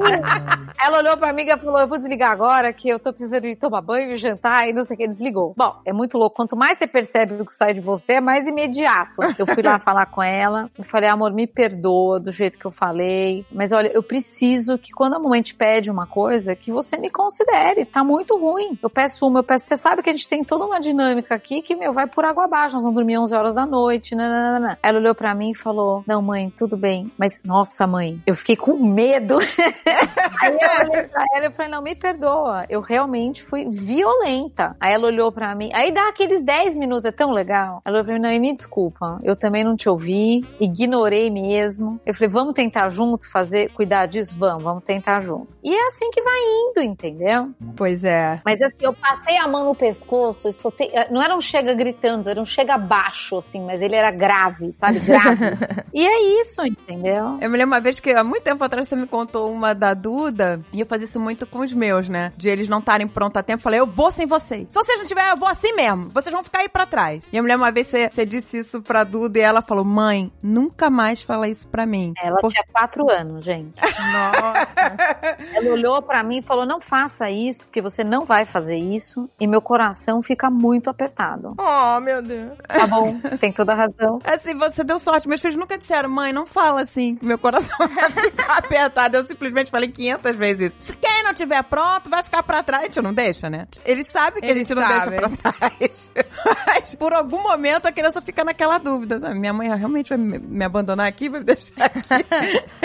ela olhou pra mim e falou: Eu vou desligar agora, que eu tô precisando de tomar banho, jantar e não sei o que. Desligou. Bom, é muito louco. Quanto mais você percebe o que sai de você, é mais imediato. Eu fui lá <laughs> falar com ela. Eu falei: Amor, me perdoa do jeito que eu falei. Mas olha, eu preciso que quando a mamãe te pede uma coisa, que você me considere. Tá muito ruim. Eu peço uma, eu peço. Você sabe que a gente tem toda uma dinâmica aqui que, meu, vai por água abaixo. Nós vamos dormir 11 horas da noite. Nananana. Ela olhou pra mim e falou: Não, mãe, tudo bem. Mas, nossa, mãe, eu fiquei com medo. <laughs> Aí eu olhei pra ela e falei, não, me perdoa. Eu realmente fui violenta. Aí ela olhou pra mim. Aí dá aqueles 10 minutos, é tão legal. Ela olhou pra mim, não, e me desculpa. Eu também não te ouvi, ignorei mesmo. Eu falei, vamos tentar junto fazer, cuidar disso? Vamos, vamos tentar junto. E é assim que vai indo, entendeu? Pois é. Mas assim, eu passei a mão no pescoço e soltei. Não era um chega gritando, era um chega baixo, assim, mas ele era grave, sabe? Grave. <laughs> e é isso, entendeu? Eu me lembro uma vez que há muito tempo atrás você me contou falou uma da Duda, e eu fazia isso muito com os meus, né? De eles não estarem prontos a tempo. Eu falei, eu vou sem vocês. Se vocês não tiverem, eu vou assim mesmo. Vocês vão ficar aí pra trás. E a mulher, uma vez, você, disse isso pra Duda e ela falou, mãe, nunca mais fala isso pra mim. Ela Por- tinha quatro anos, gente. <laughs> Nossa. Ela olhou pra mim e falou: não faça isso, porque você não vai fazer isso. E meu coração fica muito apertado. oh, meu Deus. Tá bom, tem toda a razão. Assim, você deu sorte. Meus filhos nunca disseram, mãe, não fala assim, que meu coração <laughs> vai ficar apertado. Eu simplesmente falei 500 vezes isso. Se quem não tiver pronto, vai ficar pra trás. A gente não deixa, né? Eles sabem que Eles a gente não sabem. deixa pra trás. <laughs> Mas, por algum momento, a criança fica naquela dúvida. sabe? Minha mãe realmente vai me abandonar aqui, vai me deixar aqui.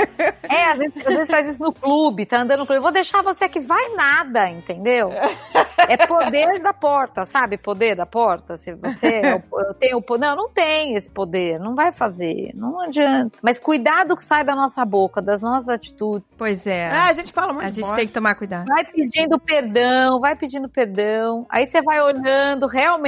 <laughs> É, às vezes, às vezes faz isso no clube, tá andando no clube. Eu vou deixar você aqui, vai nada, entendeu? É poder da porta, sabe? Poder da porta. Se você é o- eu tenho o poder. Não, não tem esse poder, não vai fazer, não adianta. Mas cuidado que sai da nossa boca, das nossas atitudes. Pois é. Ah, a gente fala muito a gente tem que tomar cuidado. Vai pedindo perdão, vai pedindo perdão. Aí você vai olhando realmente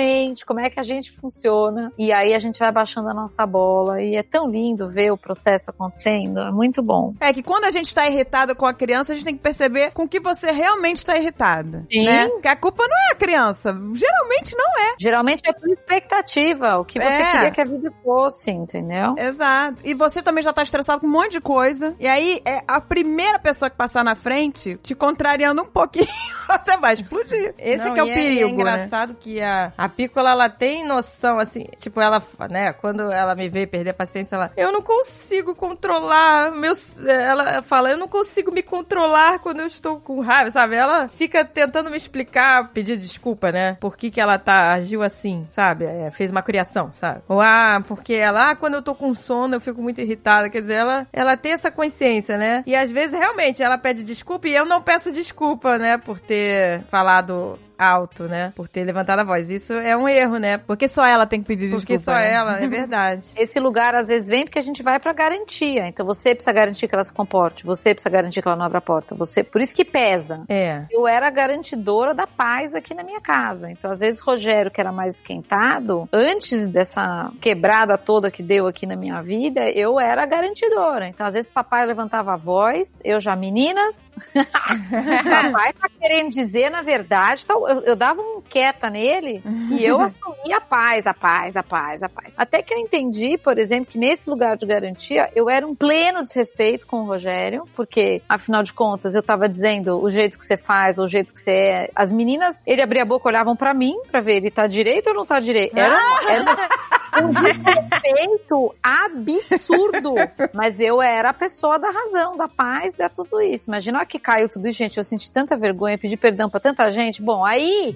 como é que a gente funciona. E aí a gente vai baixando a nossa bola. E é tão lindo ver o processo acontecendo. É muito bom. É que quando a gente tá irritado com a criança, a gente tem que perceber com que você realmente tá irritada. Sim. Né? Porque a culpa não é a criança. Geralmente não é. Geralmente é por expectativa, o que você É. queria que a vida fosse, entendeu? Exato. E você também já tá estressado com um monte de coisa. E aí, é a primeira pessoa que passar na frente, te contrariando um pouquinho, <laughs> você vai explodir. Esse Não, que é o e e perigo, É engraçado que a, a Piccola, ela tem noção, assim, tipo, ela, né, quando ela me vê perder a paciência, ela, eu não consigo controlar meus, ela fala, eu não consigo me controlar quando eu estou com raiva, sabe? Ela fica tentando me explicar, pedir desculpa, né, por que que ela tá, agiu assim, sabe? É, fez uma criação, sabe? Ou, ah, porque ela, ah, quando eu tô com sono, eu fico muito irritada, quer dizer, ela, ela tem essa consciência, né? E às vezes, realmente, ela pede desculpa e eu não peço desculpa, né, por ter falado alto, né? Por ter levantado a voz. Isso é um erro, né? Porque só ela tem que pedir Porque desculpa. só né? ela, é <laughs> verdade. Esse lugar às vezes vem porque a gente vai pra garantia. Então você precisa garantir que ela se comporte, você precisa garantir que ela não abra a porta, você, por isso que pesa. É. Eu era a garantidora da paz aqui na minha casa. Então, às vezes, Rogério, que era mais esquentado, antes dessa quebrada toda que deu aqui na minha vida, eu era a garantidora. Então, às vezes, papai levantava a voz, eu já, meninas, <laughs> papai tá querendo dizer, na verdade, então, eu, eu dava um quieta nele e eu <laughs> assumia a paz, a paz, a paz, a paz. Até que eu entendi, por exemplo, que nesse lugar de garantia, eu era um pleno desrespeito com o Rogério, porque, afinal de contas, eu tava dizendo o jeito que você faz, o jeito que você é. As meninas, ele abria a boca, olhavam pra mim, pra ver ele tá direito ou não tá direito. Era, era <laughs> um desrespeito absurdo. Mas eu era a pessoa da razão, da paz, de tudo isso. Imagina que caiu tudo isso, gente. Eu senti tanta vergonha, pedi perdão pra tanta gente. Bom, aí,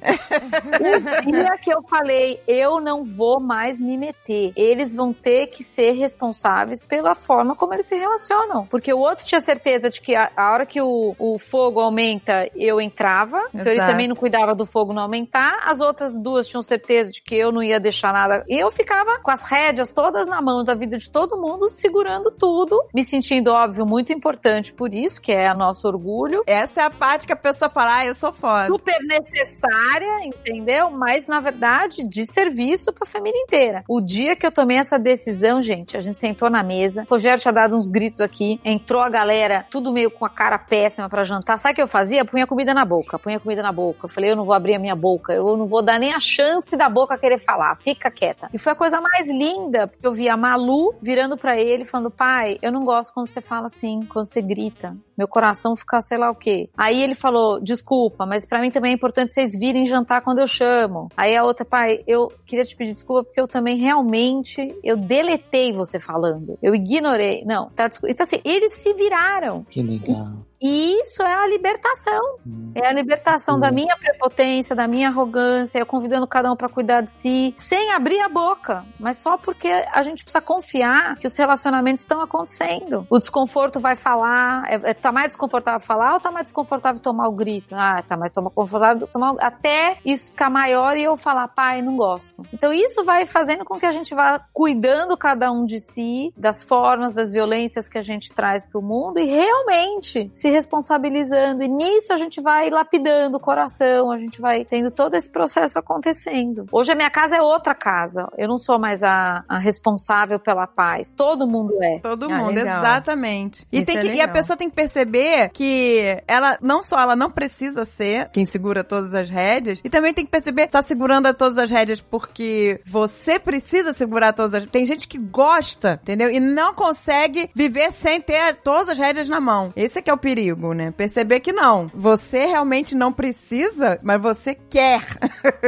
o dia que eu falei, eu não vou mais me meter. Eles vão ter que ser responsáveis pela forma como eles se relacionam. Porque o outro tinha certeza de que a, a hora que o, o fogo aumenta, eu entrava. Então ele Exato. também não cuidava do fogo não aumentar. As outras duas tinham certeza de que eu não ia deixar nada. E eu ficava com as rédeas todas na mão da vida de todo mundo, segurando tudo, me sentindo, óbvio, muito importante por isso, que é o nosso orgulho. Essa é a parte que a pessoa fala, ah, eu sou foda. Super necessária, entendeu? Mas, na verdade, de serviço pra família inteira. O dia que eu tomei essa decisão, gente, a gente sentou na mesa, o Rogério tinha dado uns gritos aqui, entrou a galera, tudo meio com a cara péssima pra jantar. Sabe o que eu fazia? Punha comida na boca, punha comida na boca. Eu falei, eu não vou abrir a minha boca, eu não vou dar nem a chance da boca querer falar, fica quieta. E foi a coisa mais linda, porque eu vi a Malu virando pra ele, falando, pai, eu não gosto quando você fala assim, quando você grita. Meu coração fica sei lá o quê. Aí ele falou, desculpa, mas pra mim também é importante vocês virem jantar quando eu chamo. Aí a outra, pai, eu queria te pedir desculpa porque eu também realmente, eu deletei você falando. Eu ignorei. Não, tá desculpa. Então assim, eles se viraram. Que legal. E isso é a libertação. Hum. É a libertação Hum. da minha prepotência, da minha arrogância, eu convidando cada um pra cuidar de si, sem abrir a boca, mas só porque a gente precisa confiar que os relacionamentos estão acontecendo. O desconforto vai falar, é, é, tá mais desconfortável falar ou tá mais desconfortável tomar o grito? Ah, tá mais confortável tomar o- até isso ficar maior e eu falar, pai, não gosto. Então isso vai fazendo com que a gente vá cuidando cada um de si, das formas, das violências que a gente traz pro mundo e realmente se se responsabilizando. E nisso a gente vai lapidando o coração, a gente vai tendo todo esse processo acontecendo. Hoje a minha casa é outra casa. Eu não sou mais a, a responsável pela paz. Todo mundo é. Todo Ah, mundo, legal. exatamente. E, Isso tem é que, e a pessoa tem que perceber que ela, não só ela não precisa ser quem segura todas as rédeas, e também tem que perceber que tá segurando todas as rédeas porque você precisa segurar todas as Tem gente que gosta, entendeu? E não consegue viver sem ter todas as rédeas na mão. Esse é que é o perigo, né? Perceber que não. Você realmente não precisa, mas você quer.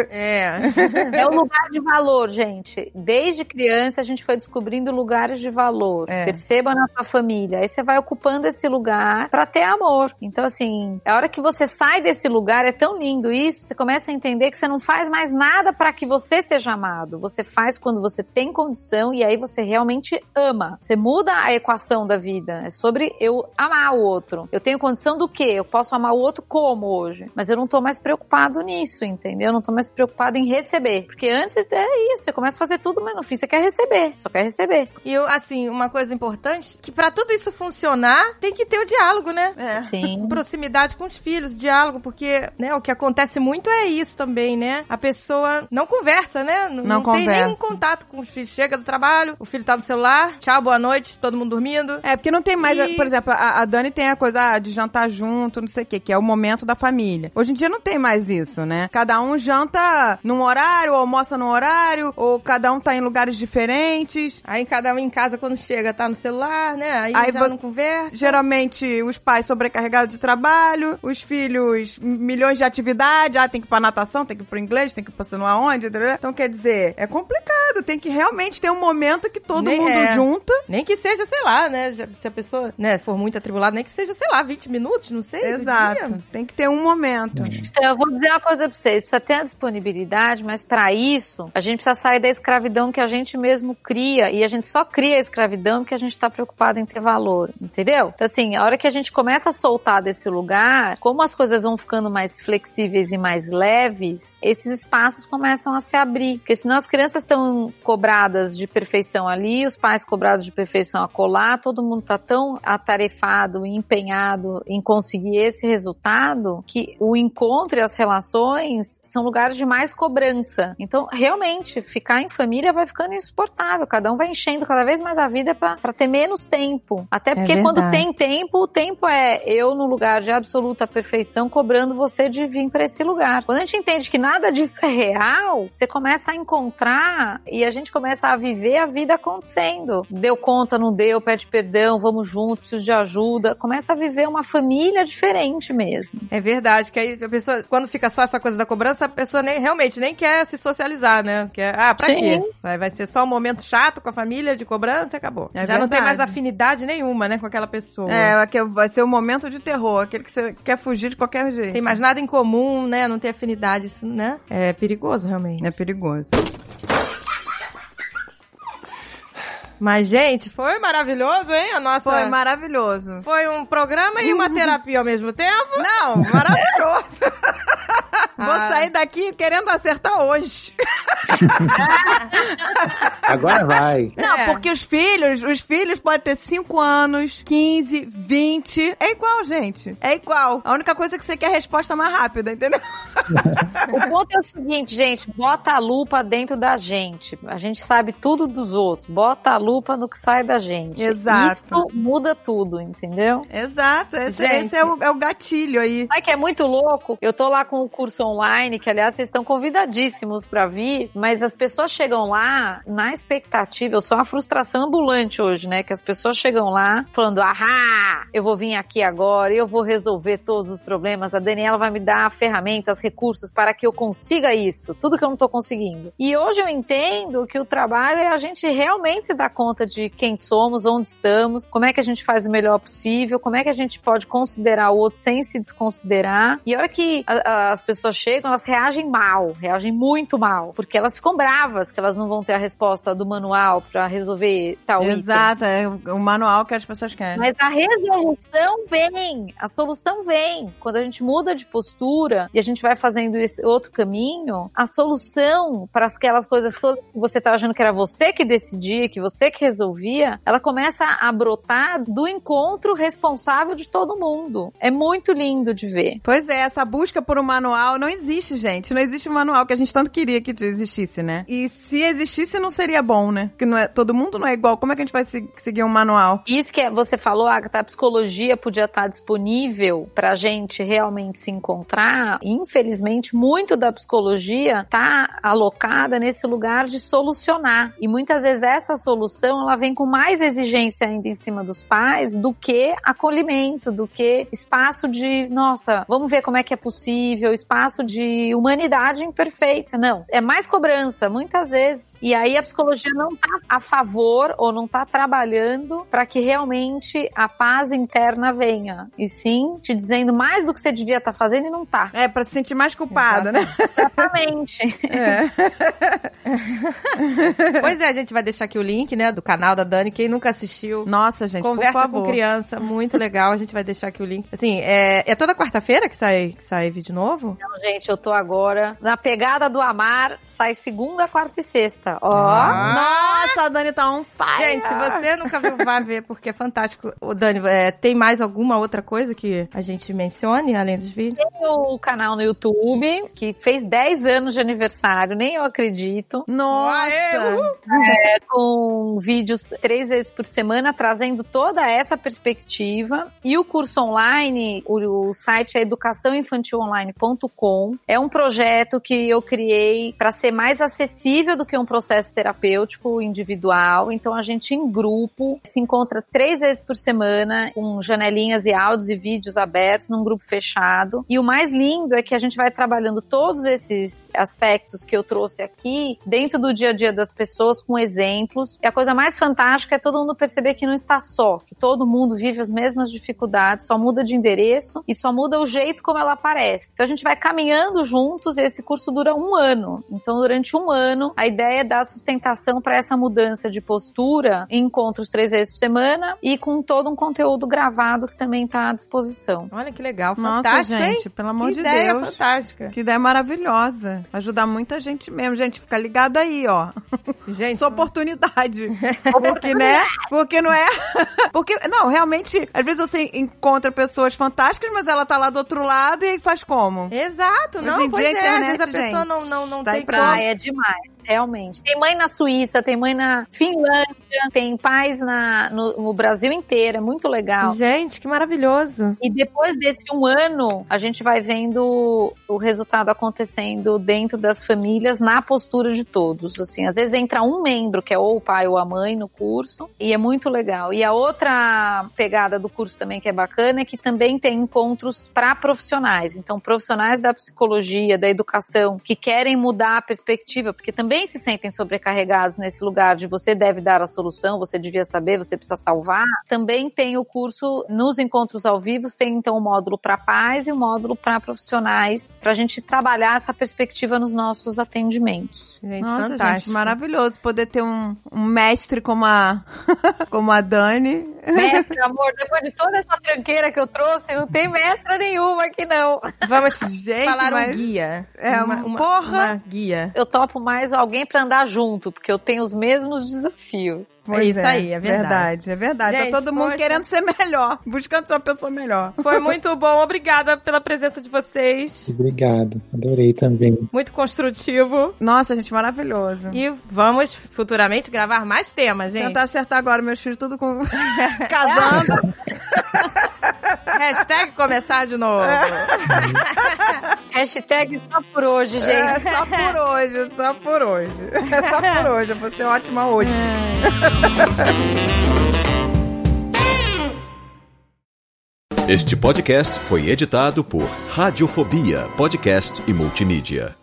É. <laughs> É o lugar de valor, gente. Desde criança a gente foi descobrindo lugares de valor. É. Perceba na sua família. Aí você vai ocupando esse lugar pra ter amor. Então, assim, a hora que você sai desse lugar, é tão lindo isso, você começa a entender que você não faz mais nada pra que você seja amado. Você faz quando você tem condição e aí você realmente ama. Você muda a equação da vida. É sobre eu amar o outro. Eu tenho condição do quê? Eu posso amar o outro como hoje? Mas eu não tô mais preocupado nisso, entendeu? Eu não tô mais preocupado em receber. Porque antes é isso, você começa a fazer tudo, mas no fim você quer receber. Só quer receber. E eu, assim, uma coisa importante, que pra tudo isso funcionar, tem que ter o diálogo, né? É. Sim. <laughs> Proximidade com os filhos, diálogo, porque, né, o que acontece muito é isso também, né? A pessoa não conversa, né? N- Não tem nenhum conversa. contato com os filhos. Chega do trabalho, o filho tá no celular, tchau, boa noite, todo mundo dormindo. É, porque não tem mais, E- por exemplo, a, a Dani tem a coisa ah, de jantar junto, não sei o que, que é o momento da família. Hoje em dia não tem mais isso, né? Cada um janta num horário, ou almoça num horário, ou cada um tá em lugares diferentes. Aí cada um em casa, quando chega, tá no celular, né? Aí, Aí já não conversa. Geralmente os pais sobrecarregados de trabalho, os filhos milhões de atividade, ah, tem que ir pra natação, tem que ir pro inglês, tem que ir pra sei lá onde. Então, quer dizer, é complicado, tem que realmente ter um momento que todo Nem mundo é. junta. Nem que seja, sei lá, né? Se a pessoa né, for muito atribulada, nem que seja, sei lá, 20 minutos, não sei. Exato. Tem que ter um momento. Então, eu vou dizer uma coisa pra vocês. Precisa ter a disponibilidade, mas pra isso, a gente precisa sair da escravidão que a gente mesmo cria. E a gente só cria a escravidão porque a gente tá preocupado em ter valor. Entendeu? Então, assim, a hora que a gente começa a soltar desse lugar, como as coisas vão ficando mais flexíveis e mais leves, esses espaços começam a se abrir. Porque senão as crianças estão cobradas de perfeição ali, os pais cobrados de perfeição acolá, todo mundo tá tão atarefado e empenhado em conseguir esse resultado que o encontro e as relações são lugares de mais cobrança. Então, realmente, ficar em família vai ficando insuportável. Cada um vai enchendo cada vez mais a vida pra pra ter menos tempo. Até porque quando verdade. tem tempo, o tempo é eu no lugar de absoluta perfeição cobrando você de vir pra esse lugar. Quando a gente entende que nada disso é real, você começa a encontrar e a gente começa a viver a vida acontecendo. Deu conta, não deu, pede perdão, vamos junto, preciso de ajuda. Começa a viver uma família diferente mesmo. É verdade, que aí a pessoa, quando fica só essa coisa da cobrança, a pessoa nem, realmente nem quer se socializar, né? Quer, ah, pra Sim. quê? Vai, vai ser só um momento chato com a família de cobrança e acabou. É Já não tem mais verdade. afinidade nenhuma, né, com aquela pessoa. É, que vai ser o momento de terror, aquele que você quer fugir de qualquer jeito. Tem mais nada em comum, né? Não tem afinidade, isso, né? É perigoso, realmente. É perigoso. Mas, gente, foi maravilhoso, hein? A nossa. Foi maravilhoso. Foi um programa e uma terapia ao mesmo tempo. Não, <laughs> maravilhoso. Vou Ah. sair daqui querendo acertar hoje. <laughs> Agora vai. Não, É. porque os filhos, os filhos podem ter 5 anos, 15, 20. É igual, gente. É igual. A única coisa é que você quer a resposta mais rápida, entendeu? <laughs> O ponto é o seguinte, gente, bota a lupa dentro da gente. A gente sabe tudo dos outros. Bota a lupa no que sai da gente. Exato. Isso muda tudo, entendeu? Exato. Esse, Gente. esse é, o, é o gatilho aí. Sabe que é muito louco? Eu tô lá com o curso online, que aliás vocês estão convidadíssimos pra vir, mas as pessoas chegam lá na expectativa, eu sou uma frustração ambulante hoje, né? Que as pessoas chegam lá falando, ahá, eu vou vir aqui agora, eu vou resolver todos os problemas, a Daniela vai me dar ferramentas, recursos para que eu consiga isso, tudo que eu não tô conseguindo. E hoje eu entendo que o trabalho é a gente realmente se dar conta de quem somos, onde estamos, como é que a gente faz o melhor possível, como é que a gente pode considerar o outro sem se desconsiderar. E a hora que a- a- as pessoas chegam, elas reagem mal, reagem muito mal, porque elas ficam bravas que elas não vão ter a resposta do manual pra resolver tal item. Exato, é o, o manual que as pessoas querem. Mas a resolução vem, a solução vem. Quando a gente muda de postura e a gente vai fazendo esse outro caminho, a solução para aquelas coisas todas que você tá achando que era você que decidia, que você que resolvia, ela começa a brotar do encontro responsável de todo mundo. É muito lindo de ver. Pois é, essa busca por um manual não existe, gente. Não existe um manual que a gente tanto queria que existisse, né? E se existisse, não seria bom, né? Porque não é, todo mundo não é igual. Como é que a gente vai se- seguir um manual? Isso que é- você falou, Agatha, a psicologia podia estar disponível para a gente realmente se encontrar. Infelizmente, muito da psicologia está alocada nesse lugar de solucionar. E muitas vezes essa solução ela vem com mais exigência ainda em cima dos pais do que acolhimento, do que espaço de, nossa, vamos ver como é que é possível, espaço de humanidade imperfeita. Não, é mais cobrança, muitas vezes. E aí a psicologia não tá a favor ou não tá trabalhando para que realmente a paz interna venha. E sim, te dizendo mais do que você devia estar fazendo e não tá. É, pra se sentir mais culpada, né? Exatamente. <laughs> É. <laughs> Pois é, a gente vai deixar aqui o link, né, do canal da Dani. Quem nunca assistiu, Nossa, gente, Conversa por favor. com criança, muito legal. A gente vai deixar aqui o link. Assim, é, é toda quarta-feira que sai, que sai vídeo novo? Então, gente, eu tô agora na pegada do amar. Sai segunda, quarta e sexta. Ó. Ah. Nossa, a Dani tá on fire. Gente, se você nunca viu, vá ver, porque é fantástico. Ô, Dani, é, tem mais alguma outra coisa que a gente mencione, além dos vídeos? Tem o canal no YouTube, que fez 10 anos de aniversário, nem eu acredito. Nossa. É, com vídeos três vezes por semana, trazendo toda essa perspectiva. E o curso online, o, o site é educaçãoinfantilonline.com. É um projeto que eu criei para ser mais acessível do que um processo terapêutico individual. Então a gente em grupo se encontra três vezes por semana, com janelinhas e áudios e vídeos abertos num grupo fechado. E o mais lindo é que a gente vai trabalhando todos esses aspectos que eu trouxe aqui dentro do dia a dia das pessoas com exemplos. E a coisa mais fantástica é todo mundo perceber que não está só, que todo mundo vive as mesmas dificuldades, só muda de endereço e só muda o jeito como ela aparece. Então a gente vai caminhando juntos e esse curso dura um ano. Então durante um ano a ideia é dar sustentação para essa mudança de postura em encontros três vezes por semana e com todo um conteúdo gravado que também está à disposição. Olha que legal, Nossa, fantástico, gente, hein? pelo amor que de ideia Deus. fantástica. Que ideia maravilhosa. Ajudar muita gente mesmo. Gente, fica ligado aí, ó. Gente, Sua oportunidade. <laughs> Porque, né? Porque não é. <laughs> Porque, não, realmente, às vezes você encontra pessoas fantásticas, mas ela tá lá do outro lado e aí faz como? Exato, não, Hoje em pois dia a é, às internet, vezes a pessoa gente, não, não, não tá tem pra- como. Ah, é demais, realmente. Tem mãe na Suíça, tem mãe na Finlândia, tem pais na, no, no Brasil inteiro, é muito legal. Gente, que maravilhoso. E depois desse um ano, a gente vai vendo o resultado acontecendo dentro das famílias, na postura de todos. Assim, às vezes entra um membro, que é ou o pai ou a mãe, no curso, e é muito legal. E a outra pegada do curso também que é bacana é que também tem encontros para profissionais. Então, profissionais da psicologia, da educação, que querem mudar a perspectiva, porque também se sentem sobrecarregados nesse lugar de você deve dar a solução, você devia saber, você precisa salvar. Também tem o curso nos encontros ao vivo, tem então o módulo para pais e o módulo para profissionais, para a gente trabalhar essa perspectiva nos nossos atendimentos. Gente, Nossa, fantástico. gente, maravilhoso poder ter um, um mestre como a, <laughs> como a Dani. Mestre, amor, depois de toda essa tranqueira que eu trouxe, não tem mestra nenhuma aqui não. Vamos <laughs> Gente, falar mas- um guia. É, uma, um- uma, porra! uma guia. Eu topo mais alguém para andar junto, porque eu tenho os mesmos desafios. É isso aí, é verdade. É verdade. Gente, tá todo mundo poxa. querendo ser melhor, <laughs> buscando ser uma pessoa melhor. Foi muito bom. Obrigada pela presença de vocês. Obrigado, adorei também. Muito construtivo. Nossa, gente, maravilhoso. E vamos futuramente gravar mais temas, gente. Tentar acertar agora meus filhos tudo com <laughs> casando. <laughs> Hashtag começar de novo. Hashtag só por hoje, gente. É só por hoje, só por hoje. <laughs> É só por <laughs> hoje. Eu vou ser ótima hoje. Este podcast foi editado por Radiofobia, podcast e multimídia.